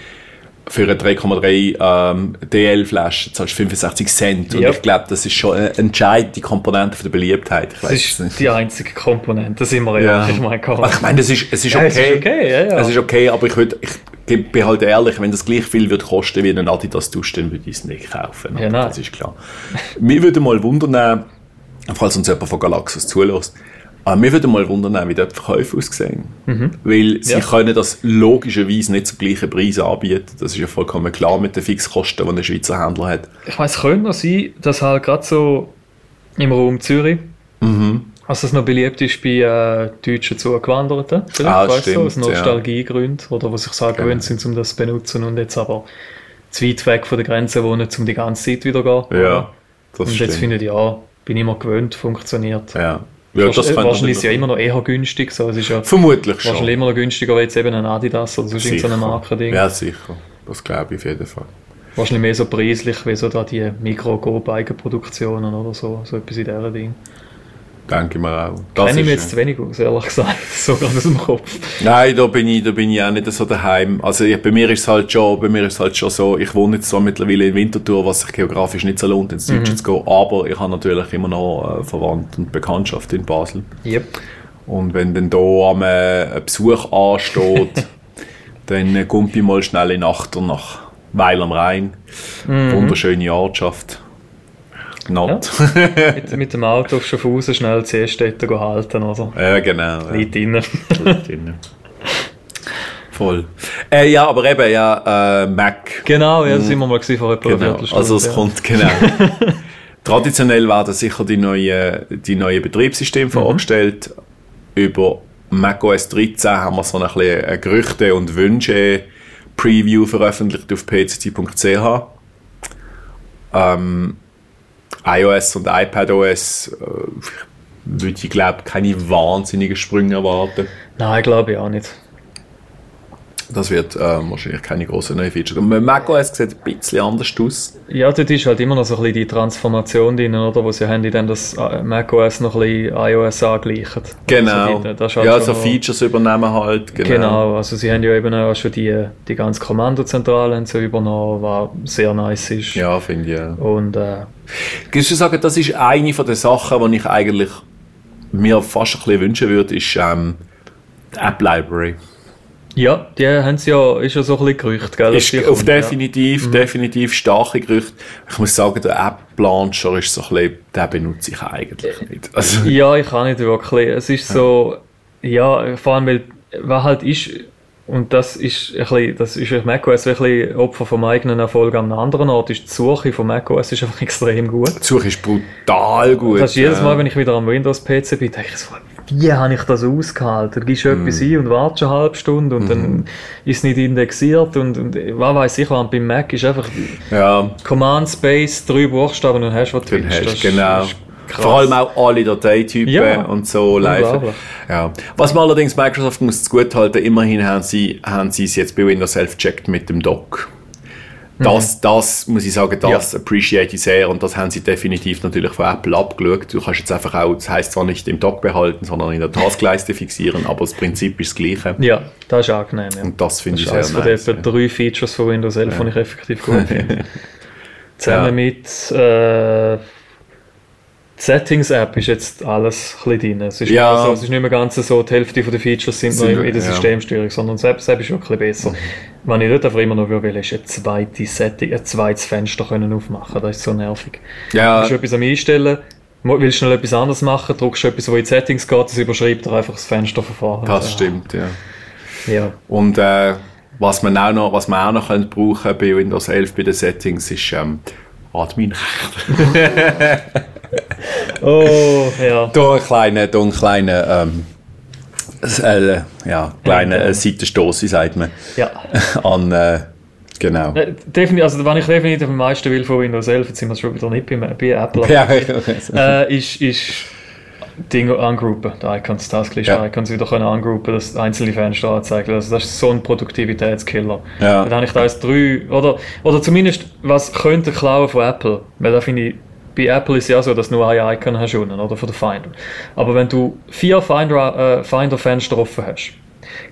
für eine 3,3 ähm, DL-Flasche zahlst du 65 Cent. Und ich glaube, das ist schon eine entscheidende Komponente von der Beliebtheit. Ich Das ist die einzige Komponente, das sind wir ja. Ich meine, ich ist, es ist Ja, okay. es ist okay, ja, ja. Es ist okay, aber ich, würd, ich bin halt ehrlich, wenn das gleich viel wird kosten wie ein Adidas Dusch, dann würde ich es nicht kaufen. Ja. Das ist klar. Mir würde mal wundern, falls uns jemand von Galaxus zulässt, aber mir würde mal wundern, wie die Verkäufe aussehen. Weil sie Mhm. Ja. können das logischerweise nicht zum gleichen Preis anbieten. Das ist ja vollkommen klar mit den Fixkosten, die ein Schweizer Händler hat. Ich weiß, könnte noch sein, dass halt gerade so im Raum Zürich, Mhm. also es noch beliebt ist bei äh, deutschen Zugewanderten, vielleicht, Ah, weißt du, stimmt, aus Nostalgiegründen, oder was sich so Genau. gewöhnt sind, um das zu benutzen und jetzt aber zu weit weg von der Grenze wohnen, um die ganze Zeit wieder zu gehen. Ja, das Und jetzt stimmt. finde ich, ja, bin ich immer gewöhnt, funktioniert. ja. Ja, das Wahrscheinlich, ist ja immer noch eher günstig, so. es ist ja Vermutlich schon. wahrscheinlich immer noch günstiger als jetzt eben ein Adidas oder sonst irgendeine Markending. Ja, sicher. Das glaube ich auf jeden Fall. Wahrscheinlich mehr so preislich, wie so da die Mikro-Go-Eigenproduktionen oder so, so etwas in dieser Ding. Denke ich mir auch. Das Kenne ich mir jetzt zu wenig aus, ehrlich gesagt, so gerade aus dem Kopf. Nein, da bin ich, da bin ich auch nicht so daheim. Also ich, bei mir ist es halt schon, bei mir ist halt schon so, ich wohne jetzt so mittlerweile in Winterthur, was sich geografisch nicht so lohnt, ins Deutsche zu gehen, aber ich habe natürlich immer noch äh, Verwandte und Bekanntschaft in Basel. Yep. Und wenn dann da am äh, ein Besuch ansteht, dann äh, kommt ich mal schnell in Achter nach Weil am Rhein. Wunderschöne Ortschaft. Not. Mit, mit dem Auto auf Schaffhausen schnell 10 Städte gehen halten, oder? Ja, genau. Ja. Liegt drinnen. drin. Voll. Äh, ja, aber eben, ja, äh, Mac. genau, ja, das sind wir mal gewesen vor etwa einer Genau. Viertelstunde. Also es ja. kommt, genau. Traditionell werden sicher die neuen, die neuen Betriebssysteme Mhm. vorgestellt. Über macOS 13 haben wir so ein bisschen ein Gerüchte- und Wünsche-Preview veröffentlicht auf pct.ch. Ähm, iOS und iPadOS äh, würde ich glaube keine wahnsinnigen Sprünge erwarten. Nein, glaube ich auch nicht. Das wird äh, wahrscheinlich keine große neue Feature. Und macOS sieht ein bisschen anders aus. Ja, dort ist halt immer noch so ein bisschen die Transformation drin, oder? Wo sie haben, die dann das äh, macOS noch ein bisschen iOS angleichen. Genau. Also die, das halt ja, schon so noch- Features übernehmen halt. Genau. Genau, also sie haben ja eben auch schon die, die ganze Kommandozentrale so übernommen, was sehr nice ist. Ja, finde ich. Ja. Und äh, Kannst du sagen, das ist eine von den Sachen, die ich eigentlich mir fast ein bisschen wünschen würde, ist ähm, die App Library. Ja, die haben sie ja, ist ja so ein bisschen Gerücht, gell? Ist auf kommt, ja. Mhm. definitiv, definitiv starke Gerüchte. Ich muss sagen, der App Launcher ist so ein bisschen, den benutze ich eigentlich nicht. Also, Ja, ich kann nicht wirklich. Es ist so, ja, vor allem, weil, was halt ist, und das ist ein bisschen, das ist auf macOS ein bisschen Opfer vom eigenen Erfolg an einem anderen Ort, ist die Suche von macOS ist einfach extrem gut. die Suche ist brutal gut. Das ist jedes. Mal, wenn ich wieder am Windows-PC bin, denke ich so, wie habe ich das ausgehalten? Du gibst etwas Mhm. ein und wartest eine halbe Stunde und dann ist es nicht indexiert und, und was weiß ich, was beim Mac ist einfach Ja, Command Space, drei Buchstaben und hast was du dann willst. hast Das genau. ist krass. Vor allem auch alle Dateitypen Ja, und so live. Ja. Was man allerdings Microsoft muss gut halten, immerhin haben sie, haben sie es jetzt bei Windows 11 gecheckt mit dem Dock. Das, das muss ich sagen, das appreciate ich sehr und das haben sie definitiv natürlich von Apple abgeschaut. Du kannst jetzt einfach auch, das heisst zwar nicht im Dock behalten, sondern in der Taskleiste fixieren, aber das Prinzip ist das gleiche. Ja, das ist angenehm. Ja. Und das finde Das ich ist sehr eines von den nice. etwa drei Features von Windows 11, die ich effektiv gut finde. Zusammen Ja. mit äh, die Settings-App ist jetzt alles ein bisschen drin. Es ist, Ja. also, es ist nicht mehr ganz so, die Hälfte der Features sind, Sind- noch in der ja. Systemsteuerung, sondern das App, das App ist wirklich besser. Was ich dort einfach immer noch will, ist ein zweites, Setting, ein zweites Fenster können aufmachen Das ist so nervig. Ja, Du willst etwas am Einstellen, willst schnell etwas anderes machen, drückst etwas, wo in die Settings geht, das überschreibt dir einfach das Fenster von vorne. das stimmt, ja. Ja. Und äh, was man auch noch, was man auch noch könnte brauchen bei Windows 11 bei den Settings ist ähm, Admin. Oh, ja. Da ein kleiner, da ein kleiner, ähm, äh, ja, kleiner Ja, äh, Seitenstoss, sagt man, Ja. an, äh, genau. Äh, Definitiv, also, wenn ich definitiv am meisten will von Windows 11, jetzt sind wir schon wieder nicht bei, bei Apple, Ja, äh, ist, ist Dinge angroupen, die Icons, Taskleiste Ja. Icons wieder können angroupen, dass einzelne Fenster anzeigen. Also das ist so ein Produktivitätskiller. Ja. Dann habe ich da jetzt drei, oder, oder zumindest, was könnte klauen von Apple? Weil da finde ich, bei Apple ist ja so, dass du nur ein Icon hast unten, oder, von der Finder. Aber wenn du vier Finder, äh, Finder-Fenster offen hast,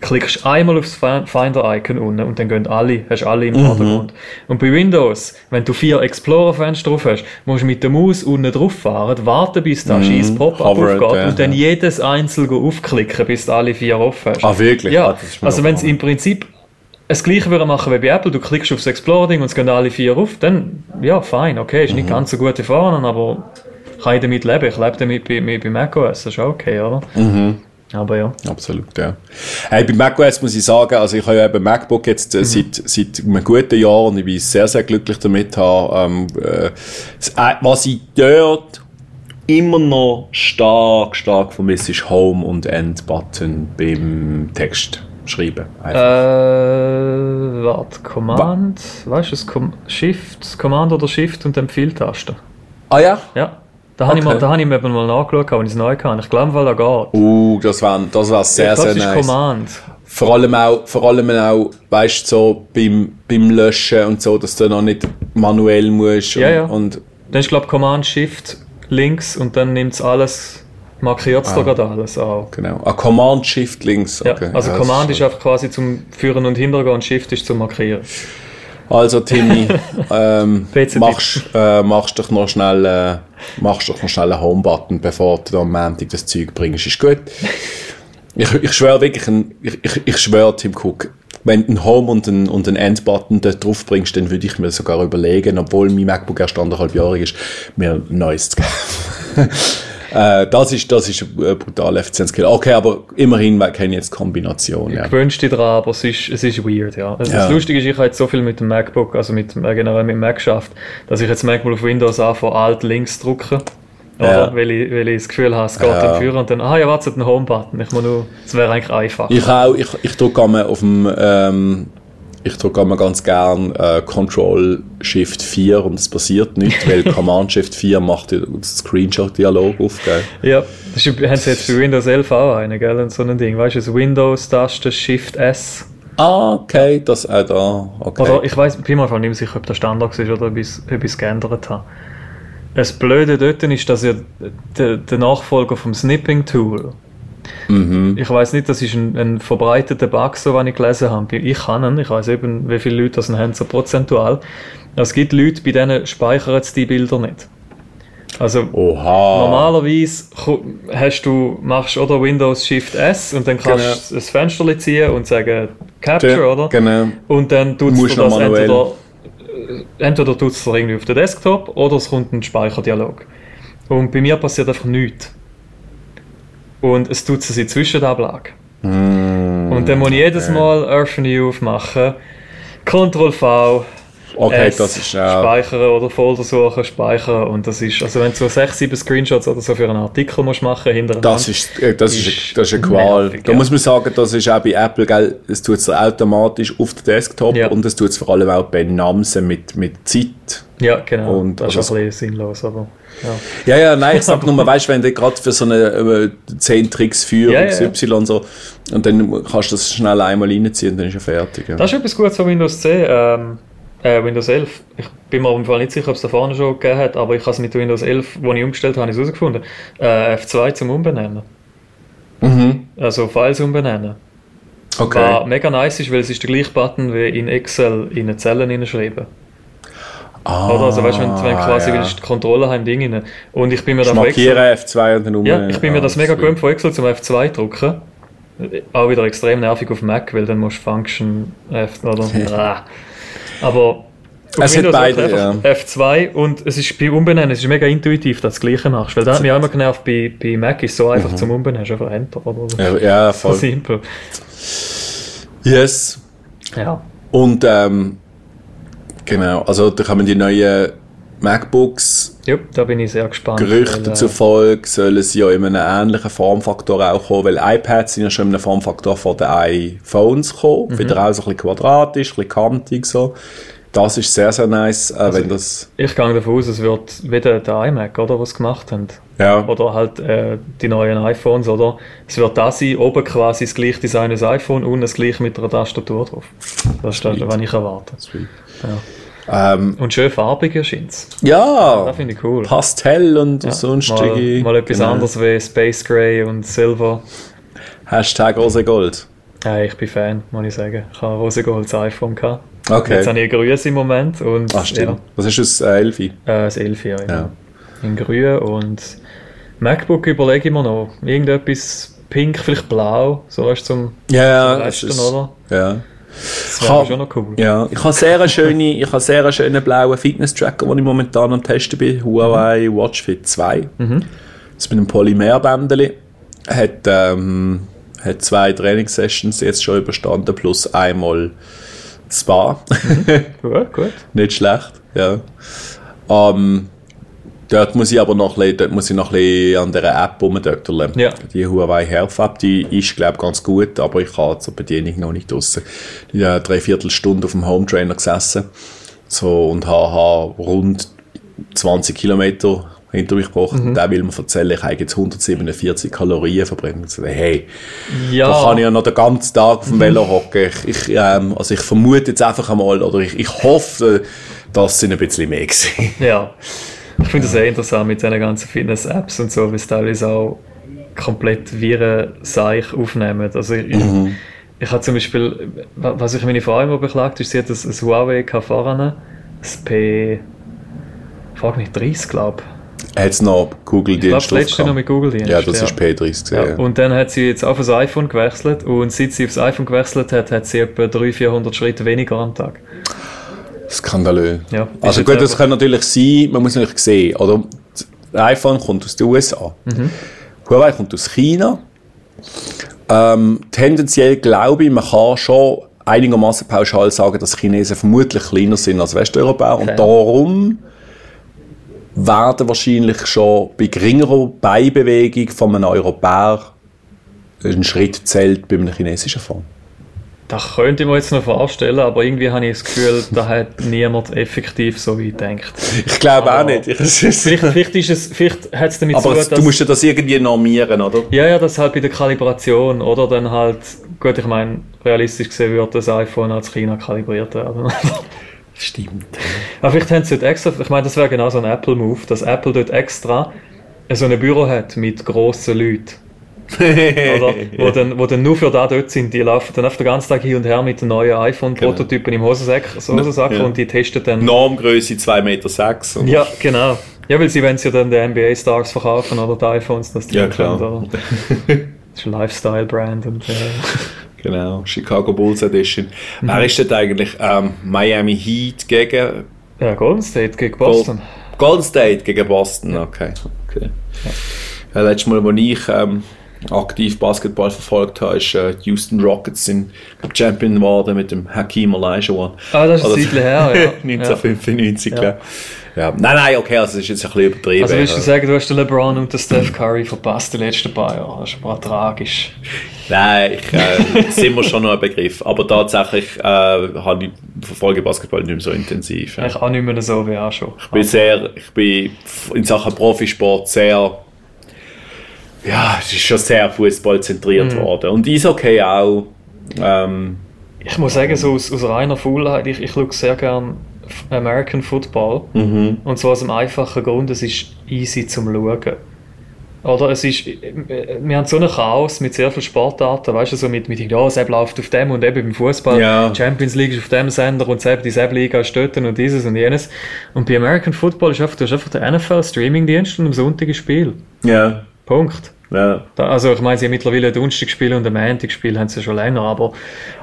klickst einmal aufs Fin- Finder-Icon unten und dann gehen alle, hast alle Mhm. im Vordergrund. Und bei Windows, wenn du vier Explorer-Fenster drauf hast, musst du mit der Maus unten drauf fahren, warten, bis da scheiß Pop-up aufgeht Mhm. ja, und dann ja. jedes einzeln go aufklicken, bis du alle vier offen hast. Ah, wirklich? Ja, Ah, also wenn es im Prinzip das gleiche würde machen wie bei Apple, du klickst aufs Explorer-Ding und es gehen alle vier auf, dann, ja, fein, okay, ist nicht Mhm. ganz so gut vorne, aber kann ich damit leben. Ich lebe damit bei, bei, bei macOS, das ist auch okay, oder? Mhm. Aber ja. Absolut, ja. Hey, bei macOS muss ich sagen, also ich habe ja eben MacBook jetzt äh, seit, seit einem guten Jahr und ich bin sehr, sehr glücklich damit. Habe, ähm, äh, äh, was ich dort immer noch stark, stark vermisse, ist Home- und End-Button beim Text schreiben. Äh, warte, Command, weißt du, das Com Shift, Command oder Shift und dann Pfeiltaste. ah ja? Ja. Da habe ich, Okay. mal- da habe ich mir eben mal nachgeschaut, als ich es neu kann. Ich glaube, weil da geht. Uh, das wäre das wär sehr, ich glaube, sehr es ist nice. Command. Vor allem auch, vor allem auch, weißt du, so beim, beim Löschen und so, dass du noch nicht manuell musst. Ja, und, ja. und Dann ist, glaube ich, Command Shift links und dann nimmt es alles, markiert es da gerade alles auch. Genau. Ah, Command Shift links. Ja, Okay. also Ja, Command das ist einfach quasi zum Führen und Hintergehen und Shift ist zum Markieren. Also Timmy, ähm, machst, äh, machst doch noch schnell, äh, machst doch noch schnell einen Home-Button, bevor du am Montag das Zeug bringst. Ist gut. Ich, ich schwöre wirklich, ein, ich, ich, ich schwöre, Tim Cook, wenn du einen Home- und einen, und einen End-Button dort drauf bringst, dann würde ich mir sogar überlegen, obwohl mein MacBook erst anderthalb Jahre ist, mir ein neues zu geben. äh, das ist, das ist ein brutal Effizienzskill. Okay, aber immerhin kenne ich jetzt die Kombination. Ja. Ich wünsche dich dran, aber es ist, es ist weird, ja. Also Ja. Das Lustige ist, ich habe jetzt so viel mit dem MacBook, also mit, äh, generell mit dem Mac geschafft, dass ich jetzt manchmal auf Windows anfange, Alt links drücken. Ja. Weil, ich, weil ich das Gefühl habe, es geht Ja. im Führer und dann, ah ja, warte, ein Home-Button. Ich muss nur, es wäre eigentlich einfach. Ich auch, ich, ich drücke einmal auf dem, ähm, ich drücke einmal ganz gern äh, Control Shift 4 und es passiert nichts, weil Command Shift 4 macht den Screenshot-Dialog auf, gell? Ja, das ist, haben sie jetzt für Windows 11 auch einen, gell? So ein Ding. Weißt du, Windows-Taste Shift S. Ah, okay, das auch da, okay. Oder ich weiß, bin mir nicht mehr sicher, ob das Standard ist oder ob ich es- geändert habe. Das Blöde dort ist, dass ja der, der Nachfolger vom Snipping-Tool, mhm. ich weiß nicht, das ist ein, ein verbreiteter Bug, so was ich gelesen habe. Ich kann ihn, ich weiß eben, wie viele Leute das haben, so prozentual. Es gibt Leute, bei denen speichern sie die Bilder nicht. Also Oha. Normalerweise hast du, machst oder Windows Shift S und dann kannst du ein Fenster ziehen und sagen Capture, oder? Genau. Und dann tut du das manuell. entweder, äh, entweder tut es irgendwie auf den Desktop oder es kommt ein Speicherdialog. Und bei mir passiert einfach nichts. Und es tut es in Zwischenablage. Mm, Und dann muss ich jedes okay. Mal Earth New aufmachen, Ctrl V, Okay, S, das ist ja. speichern oder Folder suchen, speichern und das ist, also wenn du so 6, 7 Screenshots oder so für einen Artikel musst machen hintereinander, Das ist, äh, das ist, Ist das ist eine Qual. nervig, da ja. muss man sagen, das ist auch bei Apple, gell, es tut es automatisch auf den Desktop Ja. und es tut es vor allem auch bei Namsen mit, mit Zeit. ja genau, Und das ist also ein bisschen sinnlos, aber ja. Ja, ja, nein, ich sag nur, weißt du, wenn du gerade für so eine äh, 10 Tricks für Ja, und ja, so, und dann kannst du das schnell einmal reinziehen und dann ist er fertig. Ja. Das ist etwas Gutes von Windows 10, ähm, äh, Windows 11. Ich bin mir auf jeden Fall nicht sicher, ob es da vorne schon gegeben hat, aber ich habe es mit Windows 11, wo ich umgestellt habe, ich herausgefunden. Äh, F2 zum Umbenennen. Mhm. Also Files umbenennen. Okay. Was mega nice ist, weil es ist der gleiche Button wie in Excel in Zellen hineinschreiben. Ah, Oder? Also weißt du, wenn, wenn du quasi ja. willst, die Kontrolle haben, Ding rein. Und ich bin mir Ich da von Excel, markiere F2 und dann um. ja, ich bin mir das mega gewöhnt von Excel zum F2 drücken. Auch wieder extrem nervig auf Mac, weil dann musst du Function F oder Ah. Aber Es hat beide, einfach F2 und es ist bei Umbenennen, es ist mega intuitiv, dass du das Gleiche machst. Weil da hat mich auch immer genervt, bei, bei Mac ist so Mhm. einfach zum Umbenennen, hast einfach Enter oder so. Ja, ja, So voll. simpel. Yes. Ja. Und, ähm, genau, also da kommen die neuen MacBooks. ja, da bin ich sehr gespannt. Gerüchten weil, äh, zufolge sollen sie ja in einem ähnlichen Formfaktor auch kommen, weil iPads sind ja schon in einem Formfaktor von den iPhones gekommen. Mhm. Wieder auch so ein bisschen quadratisch, ein bisschen kantig so. Das ist sehr, sehr nice, äh, Also wenn das... Ich gehe davon aus, es wird wieder der iMac, oder, was gemacht haben. Ja, Oder halt äh, die neuen iPhones, oder? Es wird da sein, oben quasi das gleiche Design als iPhone und das gleiche mit einer Tastatur drauf. Das ist das, was ich erwarte. sweet. Ja. Ähm, Und schön farbig erscheint es. ja, Das finde ich cool. Pastell und Ja, sonstige... mal, mal etwas genau. anderes wie Space Gray und Silver. Hashtag Rose Gold. Ja, ich bin Fan, muss ich sagen. Ich habe Rosengolds iPhone gehabt. Okay. Jetzt habe ich ein grünes im Moment. Und, Ah, stimmt. Das ist das äh, Elfi. Ja, äh, das 11 ja, Ja. In grün und MacBook überlege ich mir noch. Irgendetwas pink, vielleicht blau. So weißt du, zum Ja, zum es Resten, ist, oder? ja. Das wäre schon noch cool. Ja, ich habe sehr schöne, ich habe sehr schönen blauen Fitness-Tracker, den ich momentan am Testen bin. Huawei Watch Fit 2. Mhm. Das ist mit einem Polymerbändeli. Hat, ähm, hat zwei Trainingssessions jetzt schon überstanden, plus einmal Spa. Gut, gut. Nicht schlecht, ja. Ähm, dort muss ich aber noch ein bisschen, dort muss ich noch ein bisschen an der App rumdöckeln. Ja. Die Huawei Health App, die ist, glaube ich, ganz gut, aber ich habe zur Bedienung noch nicht draussen. Ich habe dreiviertel Stunde auf dem Home Trainer gesessen so, und habe, rund 20 Kilometer hinter mich gebracht. Mhm. Der will mir erzählen, ich habe jetzt 147 Kalorien so, hey, Ja, da kann ich ja noch den ganzen Tag auf dem Velo hocken. Ich, ich, ähm, also ich vermute jetzt einfach einmal, oder ich, ich hoffe, dass es ein bisschen mehr gewesen. ja. Ich finde das sehr interessant mit diesen ganzen Fitness-Apps und so, weil es teilweise auch komplett Viren-Seich aufnehmen. Also ich, Mhm. ich, ich habe zum Beispiel, wa- was ich meine Frau immer beklagt, ist, sie hat ein, ein Huawei gehabt voran, das P... Frag mich, 30, glaube Hat es noch Google ich. Ich glaube, letzte noch mit Google-Dienst. Ja, das ist P30 Ja, gewesen, ja. und dann hat sie jetzt auf das iPhone gewechselt und seit sie aufs iPhone gewechselt hat, hat sie etwa 300, 400 Schritte weniger am Tag. Skandalös. Ja, also gut, das kann natürlich sein, man muss natürlich sehen, oder? Das iPhone kommt aus den USA. Mhm. Huawei kommt aus China. Ähm, tendenziell glaube ich, man kann schon einigermaßen pauschal sagen, dass Chinesen vermutlich kleiner sind als Westeuropäer und Fair. darum werden wahrscheinlich schon bei geringerer Beibewegung von einem Europäer ein Schritt zählt bei einem chinesischen Phone. Das könnte ich mir jetzt noch vorstellen, aber irgendwie habe ich das Gefühl, da hat niemand effektiv so weit gedacht. Ich glaube Aber- auch nicht. Ich- es ist- Vielleicht, vielleicht, ist es, vielleicht hat es damit Aber zu tun, du musst ja das irgendwie normieren, oder? ja, ja, das halt bei der Kalibration oder dann halt, gut, ich meine, realistisch gesehen wird das iPhone als China kalibriert werden. Stimmt. Aber vielleicht haben sie dort extra, ich meine, das wäre genau so ein Apple-Move, dass Apple dort extra so ein Büro hat mit grossen Leuten. Oder? Wo, dann, wo dann nur für da dort sind, die laufen dann einfach den ganzen Tag hin und her mit den neuen iPhone-Prototypen im Hosensack, Hosensack Ja. und die testen dann. Normgröße 2,6 Meter. Ja, genau. Ja, weil sie wollen ja dann den NBA-Stars verkaufen oder die iPhones, dass die Ja, klar. können? Das ist ein Lifestyle-Brand und äh, Genau, Chicago Bulls Edition. Mhm. Wer ist das eigentlich? Ähm, Miami Heat gegen ja, Golden State gegen Boston. Golden State gegen Boston. Okay. okay. Ja, letztes Mal, als ich ähm, aktiv Basketball verfolgt habe, ist äh, die Houston Rockets sind Champion geworden mit dem Hakeem Olajuwon. Ah, das ist ein Oder- Zeitchen her, ja. 1995, Ja. ja. Nein, nein, okay, also das ist jetzt ein bisschen übertrieben. Also willst du sagen, du hast den LeBron und den Steph Curry verpasst die letzten paar Jahre? Das ist aber tragisch. Nein, ich, äh, sind wir schon noch ein Begriff. Aber tatsächlich äh, habe ich verfolge Basketball nicht mehr so intensiv. Ja. Ich auch nicht mehr so wie auch schon. Ich bin sehr, ich bin in Sachen Profisport sehr, ja, es ist schon sehr fußballzentriert worden. Und Eishockey auch. Ähm, Ich muss sagen, so aus, aus reiner Faulheit, ich, ich schaue sehr gerne American Football. mhm. Und zwar aus einem einfachen Grund, es ist easy zum Schauen. Oder es ist, äh, wir haben so ein Chaos mit sehr vielen Sportarten, weißt du, so mit, mit ja, Sepp läuft auf dem und eben beim Fußball, Ja. Champions League ist auf dem Sender und Sepp, die Sepp Liga ist dort und dieses und jenes. Und bei American Football ist einfach, du hast einfach den NFL Streaming-Dienst und am Sonntag ein Spiel. Ja, Punkt. ja. Da, also ich meine, sie haben mittlerweile ein Donnerstagspiel und ein Montagspiel haben sie schon länger, aber,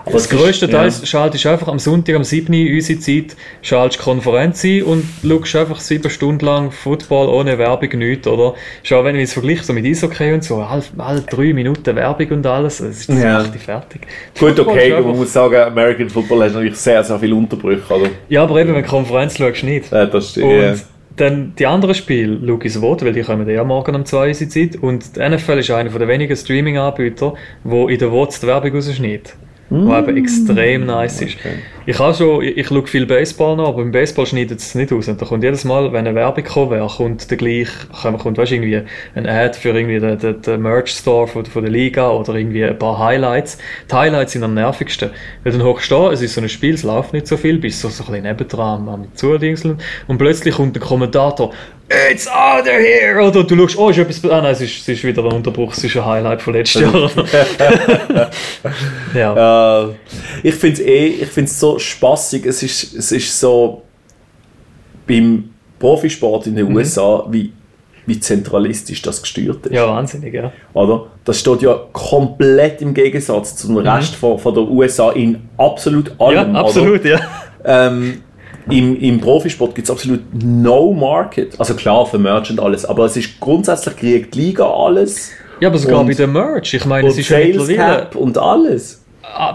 das es ist- grösste Teil ja. schaltest du einfach am Sonntag am 7. Uhr unsere Zeit, schaltest Konferenz ein und schaust einfach sieben Stunden lang Football ohne Werbung, nichts, oder? Schau, wenn ich es vergleiche so mit Eishockey und so, alle, alle drei Minuten Werbung und alles, das ist das Ja. macht dich fertig. Gut, Football okay, aber man muss sagen, American Football hat natürlich sehr, sehr viele Unterbrüche, oder? Ja, aber eben, wenn du Konferenz schaust, nicht. Ja, das stimmt. Und. Dann die anderen Spiele schaue ich sofort, weil die kommen ja morgen um 2 Uhr Zeit. Und die NFL ist einer der wenigen Streaming-Anbieter, wo in der WOTS die Werbung rausschneidet. Mm. wo eben extrem nice ist. Okay. Ich habe schon, ich, ich schaue viel Baseball noch, aber im Baseball schneidet es nicht aus. Und da kommt jedes Mal, wenn eine Werbung kommt, wäre, kommt der gleich, kommt, weißt, irgendwie ein Ad für irgendwie den, den, den Merch-Store von, von der Liga oder irgendwie ein paar Highlights. Die Highlights sind am nervigsten. Weil dann hochst du es ist so ein Spiel, es läuft nicht so viel, bist so, so ein bisschen nebendran am Zudingseln und plötzlich kommt der Kommentator, It's out here! Oder du schaust, oh, ist etwas. Ah nein, es ist, es ist wieder ein Unterbruch, es ist ein Highlight von letztes Jahr. ja. Äh, ich finde es eh, ich finde es so spaßig. Es ist, es ist so beim Profisport in den mhm. USA, wie, wie zentralistisch das gesteuert ist. Ja, wahnsinnig, ja. Oder? Das steht ja komplett im Gegensatz zum mhm. Rest von, von der USA in absolut allem. Ja, absolut, oder? ja. Ähm, im, Im Profisport gibt es absolut no Market. Also klar, für Merch und alles, aber es ist grundsätzlich kriegt die Liga alles. Ja, aber sogar bei der Merch. Ich meine, es ist ja mittlerweile... und alles.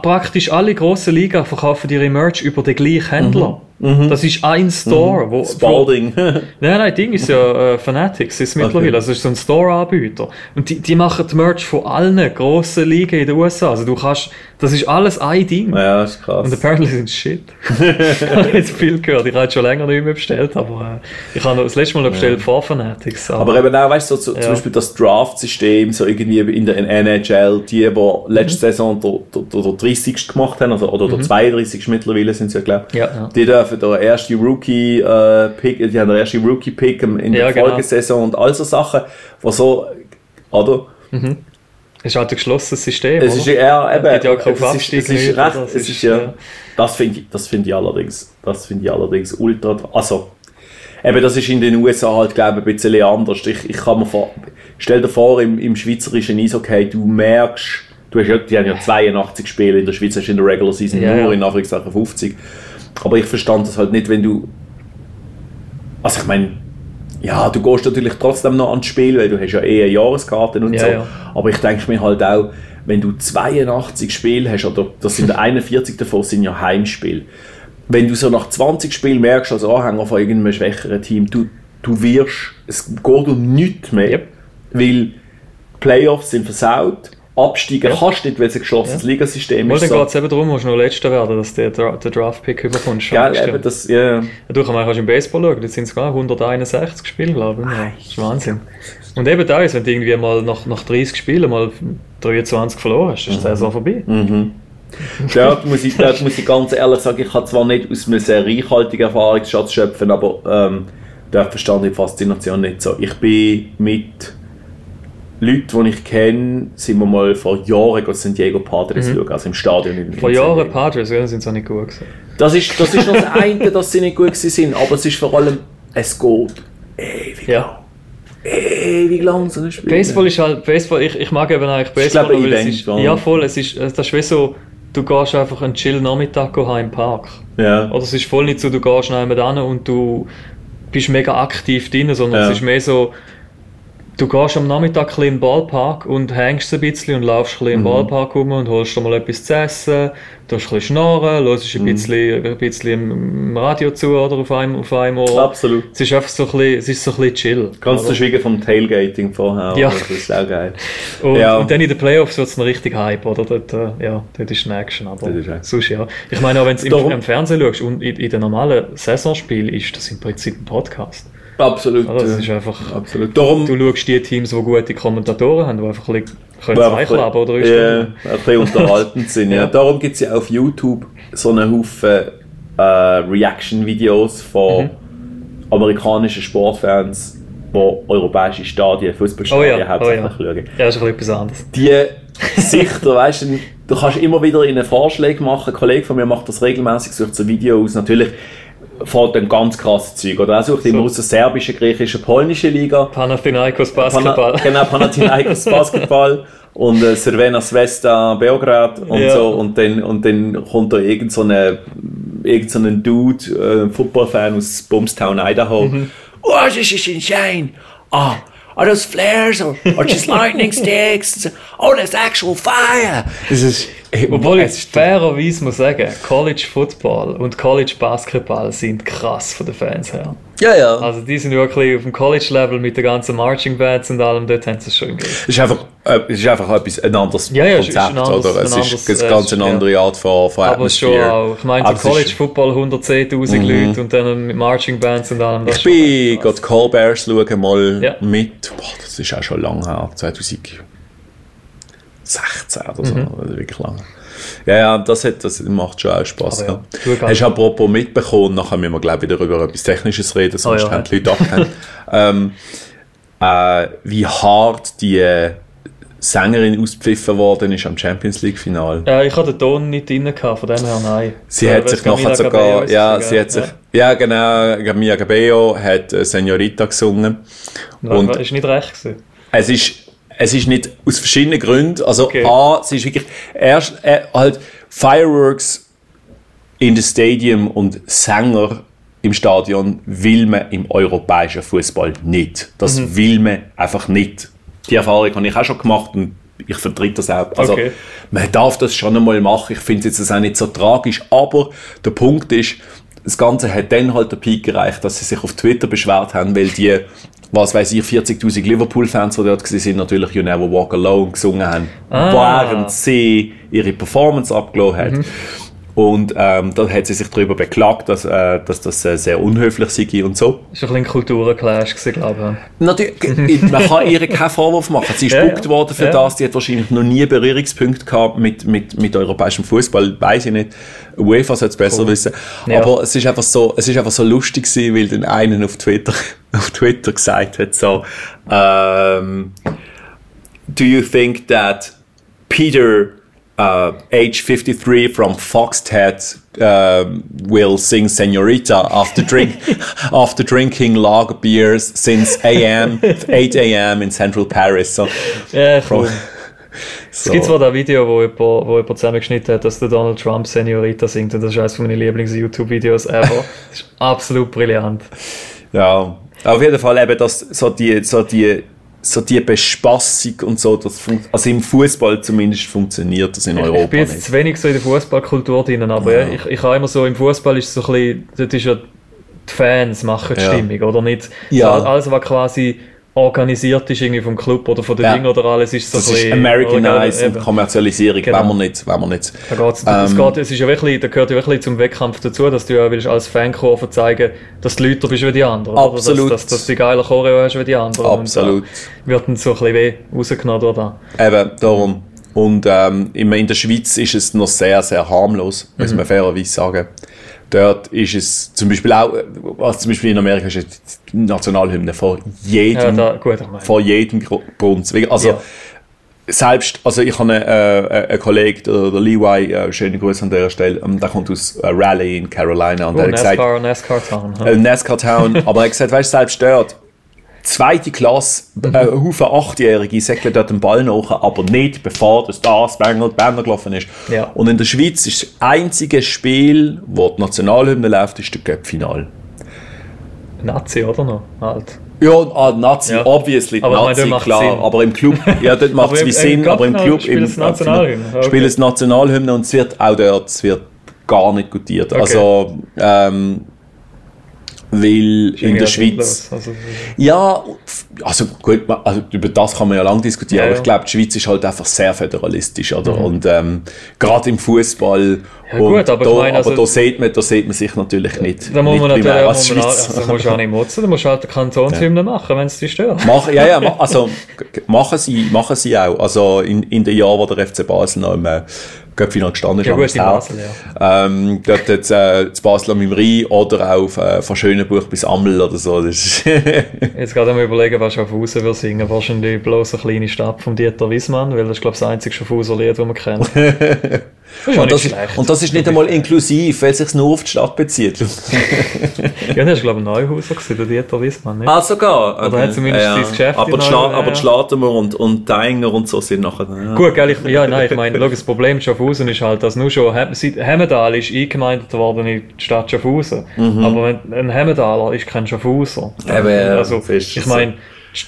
Praktisch alle grossen Ligen verkaufen ihre Merch über den gleichen Händler. Mhm. Mhm. Das ist ein Store. Mhm. Wo, Spalding. nein, nein, Ding ist ja äh, Fanatics ist mittlerweile. Okay. Also ist so ein Store-Anbieter. Und die, die machen die Merch von allen grossen Ligen in den USA. Also du kannst, das ist alles ein Ding. Ja, das ist krass. Und apparently sind shit. ich habe jetzt viel gehört. Ich habe schon länger nicht mehr bestellt, aber äh, ich habe das letzte Mal noch bestellt ja. vor Fanatics. Aber, aber eben auch, weißt du, so, ja. zum Beispiel das Draft-System, so irgendwie in der NHL, die, die letzte mhm. Saison der, der, der 30. gemacht haben, also, oder der mhm. 32. mittlerweile sind sie ja, glaube ich, ja, ja. die dürfen der erste Rookie-Pick, äh, die haben den ersten Rookie-Pick in der genau. Folgesaison und all so Sachen, wo so, oder? Mhm. Es ist halt ein geschlossenes System. Es ist ja eben. Ja es, ist, es ist recht. Es ist, ist, ja, Das finde ich, das finde ich allerdings, das finde ich allerdings ultra. Also, eben, das ist in den USA halt, glaube ich, ein bisschen anders. Ich, ich kann mir vor, stell dir vor, im, im schweizerischen Eishockey, du merkst, du hast ja, die haben ja 82 Spiele in der Schweiz, hast in der Regular Season ja, nur ja. in Anführungszeichen 50. Aber ich verstand das halt nicht, wenn du. Also ich meine, ja, du gehst natürlich trotzdem noch ans Spiel, weil du hast ja eh eine Jahreskarte und ja, so. Ja. Aber ich denke mir halt auch, wenn du 82 Spiele hast, oder das sind 41 davon sind ja Heimspiele. Wenn du so nach 20 Spielen merkst, als Anhänger von irgendeinem schwächeren Team, du, du wirst, es geht um nichts mehr, yep. weil Playoffs sind versaut absteigen ja. kannst nicht, weil es ein geschlossenes ja. Ligasystem ist. Dann so. geht es eben darum, musst du noch Letzter werden, dass du den, den Draft-Pick überkommst. Gell, eben das, yeah. ja. Du kannst im Baseball schauen, jetzt sind es gar 161 Spiele, glaube ich. Ja, das ist Wahnsinn. Und eben da ist, wenn du irgendwie mal nach, nach 30 Spielen mal 23 verloren hast, ist die Saison vorbei. Mhm. Dort muss, ich, dort muss ich ganz ehrlich sagen, ich habe zwar nicht aus einem sehr reichhaltigen Erfahrungsschatz schöpfen, aber ähm, dort verstand ich die Faszination nicht so. Ich bin mit Leute, die ich kenne, sind wir mal vor Jahren gegen San Diego Padres mhm. schauen, also im Stadion. In, vor Jahren Padres, ja, sind sie auch nicht gut gewesen. Das ist, das ist noch das eine, dass sie nicht gut sind, aber es ist vor allem, es geht ewig ja. lang. Ewig lang so ein Spiel. Baseball ist halt, Baseball, ich, ich mag eben eigentlich Baseball, ich glaube, weil es ist, ja voll, es ist, das ist wie so, du gehst einfach einen chill Nachmittag im Park. Ja. Oder es ist voll nicht so, du gehst schnell mit an und du bist mega aktiv drin, sondern ja. es ist mehr so, du gehst am Nachmittag ein in den Ballpark und hängst ein bisschen und laufst ein im mhm. Ballpark rum und holst dir mal etwas zu essen, du hast ein bisschen schnarren, hörst ein, mhm. bisschen, ein bisschen im Radio zu oder auf einem, auf einem Ohr. Absolut. Es ist einfach so ein bisschen, es ist so ein bisschen chill. Kannst du schweigen vom Tailgating vorher. Ja. Das ist auch geil. und, ja. und dann in den Playoffs wird es noch richtig Hype, oder? Dort, äh, ja, dort ist Action, aber sonst ja. Ich meine, auch wenn du im, im Fernsehen schaust und in, in den normalen Saisonspielen ist das im Prinzip ein Podcast. Absolut. Also das ist einfach, absolut. Darum, du schaust die Teams, die gute Kommentatoren haben, die einfach ein bisschen können oder ist ja, ein bisschen unterhaltend sind. Ja. Darum gibt es ja auf YouTube so einen Haufen äh, Reaction-Videos von mhm. amerikanischen Sportfans, die europäische Stadien, Fußballstadien oh ja, hauptsächlich oh ja. schauen. Ja, das ist etwas anderes. Die Sichter, weißt du, du kannst immer wieder in einen Vorschlag machen. Ein Kollege von mir macht das regelmäßig, sucht so Videos. Natürlich fährt dann ganz krasse Zeug. Oder er sucht so. immer aus der serbischen, griechischen, polnischen Liga. Panathinaikos Basketball. Pana, genau, Panathinaikos Basketball und äh, Cervena Svesta Beograd und ja. so. Und dann, und dann kommt da irgend so, eine, irgend so ein Dude, äh, Footballfan aus Bumstown, Idaho. Mhm. Oh, das ist ein Schein. Ah, are those flares or, or just lightning sticks? Oh, there's actual fire! Das ist, Obwohl es ich ist- fairerweise muss sagen, College Football und College Basketball sind krass von den Fans her. ja, ja. Also die sind wirklich auf dem College-Level mit den ganzen Marching Bands und allem, dort haben sie es schon im Griff. Es ist einfach, äh, es ist einfach etwas, ein anderes Ja, ja, ist Konzept, ein anderes- oder? Es ein ist anderes, eine äh, ganz eine ja. andere Art von, von Aber schon auch, ich meine, Aber so es College ist- Football 110'000 Leute und dann mit Marching Bands und allem. das Ich ist bin gerade Callbears schauen mal Ja. mit, boah, das ist auch schon lange her, 2016 oder so, Mhm. also wirklich lange. Ja, ja, das, hat, das macht schon auch Spaß. Aber Ja. ja, Hast du apropos mitbekommen, nachher müssen wir glaube ich wieder über etwas Technisches reden, sonst Oh ja. haben die Leute abgehängt. ähm, äh, wie hart die Sängerin auspfiffen worden ist am Champions League Final. Ja, ich hatte den Ton nicht drin, gehabt, von dem her nein. Sie Ja, hat sich nachher sogar, ja, sie hat sich, ja, genau, Mia Cabello hat äh, Senorita gesungen. Und- Und ist nicht recht gewesen. Es ist, es ist nicht aus verschiedenen Gründen. Also Okay. A, es ist wirklich erst äh, halt Fireworks in the Stadium und Sänger im Stadion will man im europäischen Fußball nicht. Das Mhm. will man einfach nicht. Die Erfahrung habe ich auch schon gemacht und ich vertrete das auch. Also Okay. man darf das schon einmal machen. Ich finde es jetzt auch nicht so tragisch, aber der Punkt ist, das Ganze hat dann halt den Peak erreicht, dass sie sich auf Twitter beschwert haben, weil die, was weiß ich, 40.000 Liverpool-Fans, die dort waren, natürlich You Never Walk Alone gesungen haben, Ah. während sie ihre Performance abgelassen hat. Und ähm, da hat sie sich darüber beklagt, dass, äh, dass das äh, sehr unhöflich sei und so. Das war ein bisschen ein Kulturenclash, glaube Natürlich, man kann ihr keinen Vorwurf machen. Sie ist Ja, ja. worden für Ja. das. Die hat wahrscheinlich noch nie Berührungspunkte gehabt mit, mit, mit europäischem Fußball. Weiß ich nicht. UEFA sollte es besser wissen. Ja. Aber es ist einfach so, es ist einfach so lustig gewesen, weil den einen auf Twitter, auf Twitter gesagt hat so, ähm, do you think that Peter uh, age 53 from Foxhead um, will sing Senorita after drink after drinking lager beers since AM 8 AM in Central Paris. So, yeah, From- cool. Es so. gibt zwar das Video, wo jemand, wo jemand zusammengeschnitten hat, dass der Donald Trump Senorita singt und das ist eines meiner Lieblings-YouTube-Videos ever. das ist absolut brillant. Ja, auf jeden Fall eben das, so die, so die, so die Bespassung und so, das also im Fußball zumindest funktioniert das in Ich Europa bin jetzt nicht. zu wenig so in der Fußballkultur drin, aber ja. ich, ich habe immer so, im Fußball ist es so ein bisschen, dort ist ja, die Fans machen die Ja. Stimmung, oder nicht? Ja. So, alles, was quasi organisiert ist irgendwie vom Club oder von den Ja. Dingen oder alles, ist so Das ein ist. Americanized oder- und. Kommerzialisierung, Genau. wenn man nicht, wenn man nicht. Da geht's, Ähm, es, geht, es ist ja wirklich, da gehört ja wirklich zum Wettkampf dazu, dass du ja willst als Fankurve zeigen, dass du Lüter bist wie die anderen. oder? Absolut. Dass, dass, dass du die geile Choreo hast wie die anderen. Absolut. Und da wird dann so ein bisschen weh rausgenommen da. Eben, darum. Und ähm, in der Schweiz ist es noch sehr, sehr harmlos, muss Mhm. man fairerweise sagen. Dort ist es zum Beispiel auch, also zum Beispiel in Amerika ist es die Nationalhymne von jedem, Ja, da, gut, von jedem Gru- Grund. Also, Ja. selbst, also ich habe einen, äh, einen Kollegen, der, der Levi, äh, schöne Grüße an der Stelle, ähm, der kommt aus äh, Raleigh in Carolina und Oh, der hat gesagt, NASCAR, NASCAR Town. äh, NASCAR Town, aber er hat gesagt, weißt du, selbst dort, zweite Klasse, äh, ein Haufen Achtjährige säckeln dort den Ball nach, aber nicht bevor das das Banner, Banner gelaufen ist. Ja. Und in der Schweiz ist das einzige Spiel, wo die Nationalhymne läuft, ist der Cup-Final. Nazi, oder noch? Halt. Ja, ah, Nazi, Ja. obviously, Aber Nazi, klar, Sinn. aber im Club, ja, dort macht es wie im Sinn, aber im Club spielen im sie Nationalhymne. Okay. spielen es Nationalhymne und es wird auch dort, es wird gar nicht gutiert. Okay. Also, ähm, weil in der Schweiz, Also, ja, also gut, also über das kann man ja lange diskutieren, Ja, aber ich glaube, die Schweiz ist halt einfach sehr föderalistisch, oder? Und ähm, gerade im Fußball, Ja, gut, aber da, ich meine, aber also- da sieht man, da sieht man sich natürlich nicht. da muss nicht man natürlich primär auch, als muss man, also, musst du auch nicht motzen, da musst du halt Kantonshymne machen, wenn es dich stört. Mach, ja, ja, also machen sie, machen sie auch. Also in, in den Jahren, wo der FC Basel noch im äh, gestanden ist, Ja, gut, in. Basel, ja. Ähm, dort jetzt äh, zu Basel am Rhein oder auch äh, von Schönenbuch bis Ammel oder so. Jetzt gerade mal überlegen, was Schaffhausen wir singen. Wahrscheinlich bloß eine kleine Stadt von Dieter Wiesmann, weil das ist, glaube ich, das einzige Schaffhauser Lied, das man kennt. Ist und, das ist, und das ist nicht einmal inklusiv, weil es sich nur auf die Stadt bezieht. ja, das war, glaube ich, ein Neuhauser, gewesen, der Dieter Wiesmann. Nicht? ah, sogar. Oder hat zumindest sein Geschäft Aber die, Schla Neu- aber ja. die Schlatemer und, und die Enger und so sind nachher. Ja. Gut, gell, ich, ja, nein, ich meine, das Problem mit Schaffhausen ist halt, dass nur schon Hem- seit Hemmendal ist eingemeindet worden in die Stadt Schaffhausen. Aber wenn, ein Hemmendaler ist kein Schaffhauser. Mhm. Eben, ja, also, ich meine,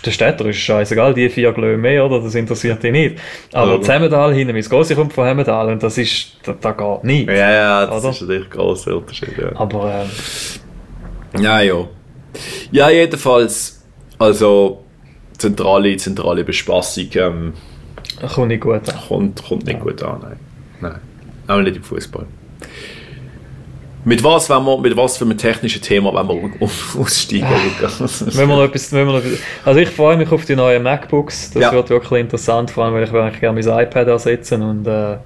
der Städter ist scheißegal, die vier Glöhe mehr, oder? Das interessiert dich nicht. Aber das Hemmendal hinten, mein Grossi kommt von Hemmendal und das ist, da, da geht nicht. Ja, ja, das Oder? ist natürlich ein grosser Unterschied. Ja. Aber ähm, ja, ja. Ja, jedenfalls, also zentrale, zentrale Bespassung ähm, kommt nicht gut an. kommt, kommt nicht gut an. Nein. nein. Auch nicht im Fußball. Mit was, wenn wir, mit was für einem technischen Thema wenn wir aussteigen, Lukas? Wenn wir noch etwas, wenn wir noch, also ich freue mich auf die neuen MacBooks. Das Ja. wird wirklich interessant, vor allem weil ich eigentlich gerne mein iPad ersetzen und äh,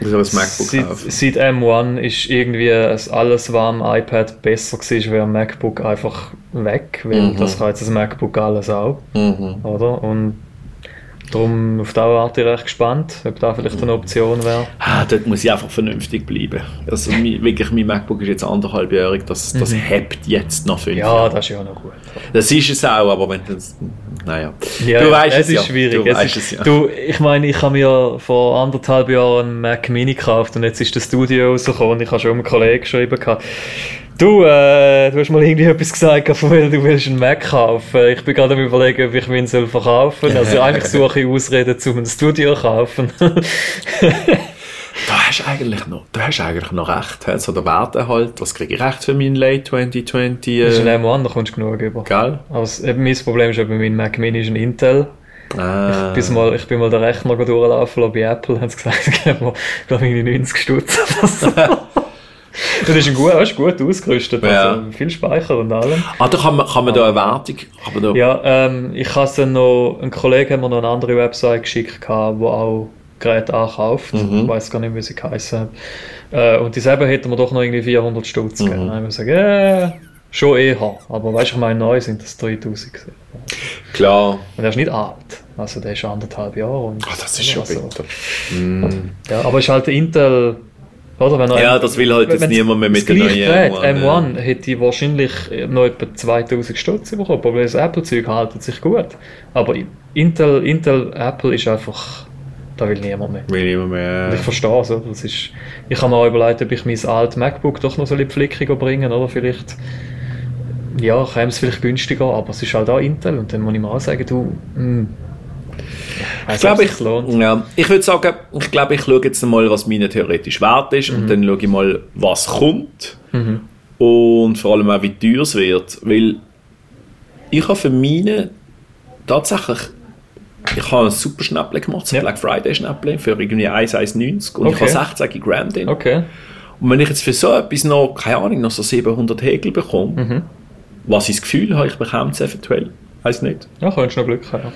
seit, seit M1 ist irgendwie alles war am iPad besser gewesen, wäre am MacBook einfach weg, weil Mhm. das kann jetzt das MacBook alles auch, Mhm. oder? Und darum auf Dauer warte ich recht gespannt, ob da vielleicht eine Option wäre. Ah, dort muss ich einfach vernünftig bleiben. Also mein, wirklich, mein MacBook ist jetzt anderthalbjährig, das, das hebt jetzt noch fünf Ja, Jahre. das ist ja noch gut. Das ist es auch, aber wenn das, naja. Ja, du weißt es es, ist ja. schwierig. Du es ist, es ja. Du, ich meine, ich habe mir vor anderthalb Jahren einen Mac Mini gekauft und jetzt ist das Studio rausgekommen und ich habe schon einem Kollegen geschrieben gehabt, du, äh, du hast mal irgendwie etwas gesagt, von weil du willst einen Mac kaufen. Ich bin gerade am überlegen, ob ich ihn soll verkaufen soll. Also eigentlich suche ich Ausreden, um ein Studio zu kaufen. Da hast eigentlich noch, da hast du eigentlich noch recht. So der Werte halt, was kriege ich recht für meinen Late 2020? Das ist ein Äh, M1, da kommst du genug über. gell? Eben mein Problem ist, eben, mein Mac Mini ist ein Intel. Ah, Bis mal, ich bin mal den Rechner durchlaufen lassen bei Apple, haben sie gesagt, ich glaube ich, 90 Stutz. Oder so. Das ist ein gut, ist gut ausgerüstet, Ja. also viel Speicher und allem. ah, da kann man, kann man da eine Wertung, kann man da, Ja, ähm, ich habe dann noch, ein Kollege hat mir noch eine andere Website geschickt, gehabt, wo auch Geräte ankauft. Mhm. Ich weiß gar nicht, wie sie geheißen hat. Äh, und dieselbe hätte mir doch noch irgendwie 400 Stutz Mhm. gegeben. Dann habe ich gesagt, äh, schon eher. Aber weißt du, ich meine, neu sind das 3000 gewesen. klar. Und er ist nicht alt. Also der ist anderthalb Jahre. Und Ah, das ist schon also, bitter. Mm. Ja, aber ist halt Intel, oder? Wenn er Ja, das will halt jetzt niemand mehr mit gleiche neuen Gerät, M1, M1 hätte ich wahrscheinlich noch etwa 2000 Stutz bekommen, aber das Apple-Zeug haltet sich gut. Aber Intel, Intel, Apple ist einfach, da will niemand mehr. Will niemand mehr. Und ich verstehe es? Das ist, ich habe mir auch überlegt, ob ich mein altes MacBook doch noch so in die Pflickung bringen, oder? Vielleicht, ja, käme es vielleicht günstiger, aber es ist halt auch Intel und dann muss ich mal sagen, du, hm, Ich glaube, ich, lohnt. ja, ich würde sagen, ich glaube, ich schaue jetzt mal, was meine theoretisch wert ist Mhm. und dann schaue ich mal, was kommt und vor allem auch, wie teuer es wird, weil ich habe für meine tatsächlich ich habe ein super Schnäppchen gemacht, ein Ja. Black Friday Schnäppchen für irgendwie 1,190 und ich Okay. habe 16 Gramm drin. Okay. Und wenn ich jetzt für so etwas noch, keine Ahnung, noch so 700 Häkel bekomme, Mhm. was ich das Gefühl habe, ich bekomme es eventuell, weiß nicht. Ja, könntest du noch Glück haben.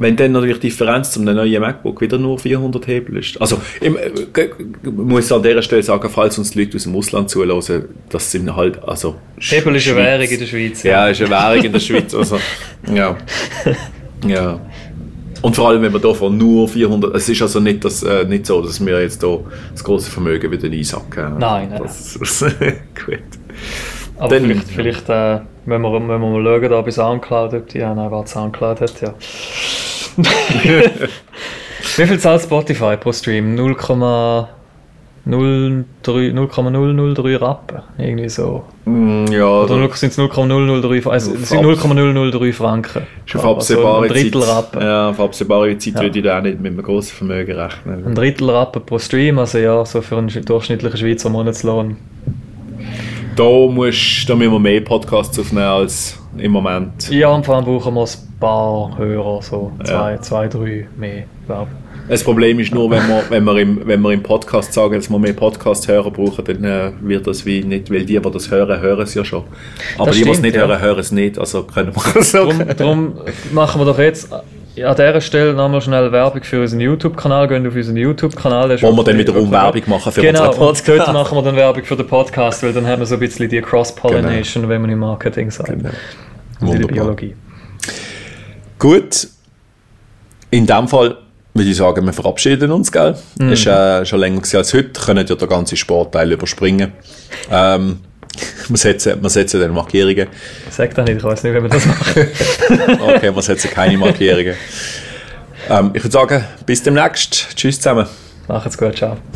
Wenn dann natürlich die Differenz zum neuen MacBook wieder nur 400 Hebel ist. Also, ich äh, g- muss an dieser Stelle sagen, falls uns Leute aus dem Ausland zulassen, das sind halt, also... Hebel ist eine. Währung in der Schweiz. Ja, ist eine Währung in der Schweiz, also, ja. Ja. Und vor allem, wenn wir davon nur 400, es ist also nicht, das, äh, nicht so, dass wir jetzt hier das große Vermögen wieder einsacken. Nein, nein, Das, das, gut. Aber Dann- vielleicht, vielleicht äh, wenn, wir, wenn wir mal schauen, da bei Soundcloud, ob die auch was Soundcloud hat, ja. Wie viel zahlt Spotify pro Stream? 0,03 0,003 Rappen? Irgendwie so. Mm, Ja, Oder da- sind es 0,003 Fra- also, es sind 0,003 Franken. Schon auf Also absehbare ein Drittel Zeit. Rappen. Ja, auf absehbare Zeit Ja. würde ich da auch nicht mit einem grossen Vermögen Ein rechnen. Drittel Rappen pro Stream, also ja, so für einen durchschnittlichen Schweizer Monatslohn. Da, musst, da müssen wir mehr Podcasts aufnehmen als im Moment. Ja, und vor allem brauchen wir ein paar Hörer, so zwei, Ja. zwei drei mehr, glaube Das Problem ist nur, wenn wir, wenn wir, im, wenn wir im Podcast sagen, dass wir mehr Podcast-Hörer brauchen, dann äh, wird das wie nicht, weil die, die das hören, hören es ja schon. Aber Das die, die es nicht ja. hören, hören es nicht. Also können wir sagen. Darum, darum machen wir doch jetzt an dieser Stelle nochmal schnell Werbung für unseren YouTube-Kanal. Gehen auf unseren YouTube-Kanal. Wo wir dann wiederum Werbung machen für Genau, unseren und Podcast. dort machen wir dann Werbung für den Podcast, weil dann haben wir so ein bisschen die Cross-Pollination, wenn man im Marketing sagt. Genau. Und in der Wunderbar. Biologie. Gut. In dem Fall würde ich sagen, wir verabschieden uns, gell? Mhm. Ist äh, schon länger als heute. Können ja den ganzen Sportteil überspringen. Ähm, wir, setzen, wir setzen dann Markierungen. Sag das nicht, ich weiß nicht, wie wir das machen. Okay, wir setzen keine Markierungen. Ähm, ich würde sagen, bis demnächst. Tschüss zusammen. Macht's gut, ciao.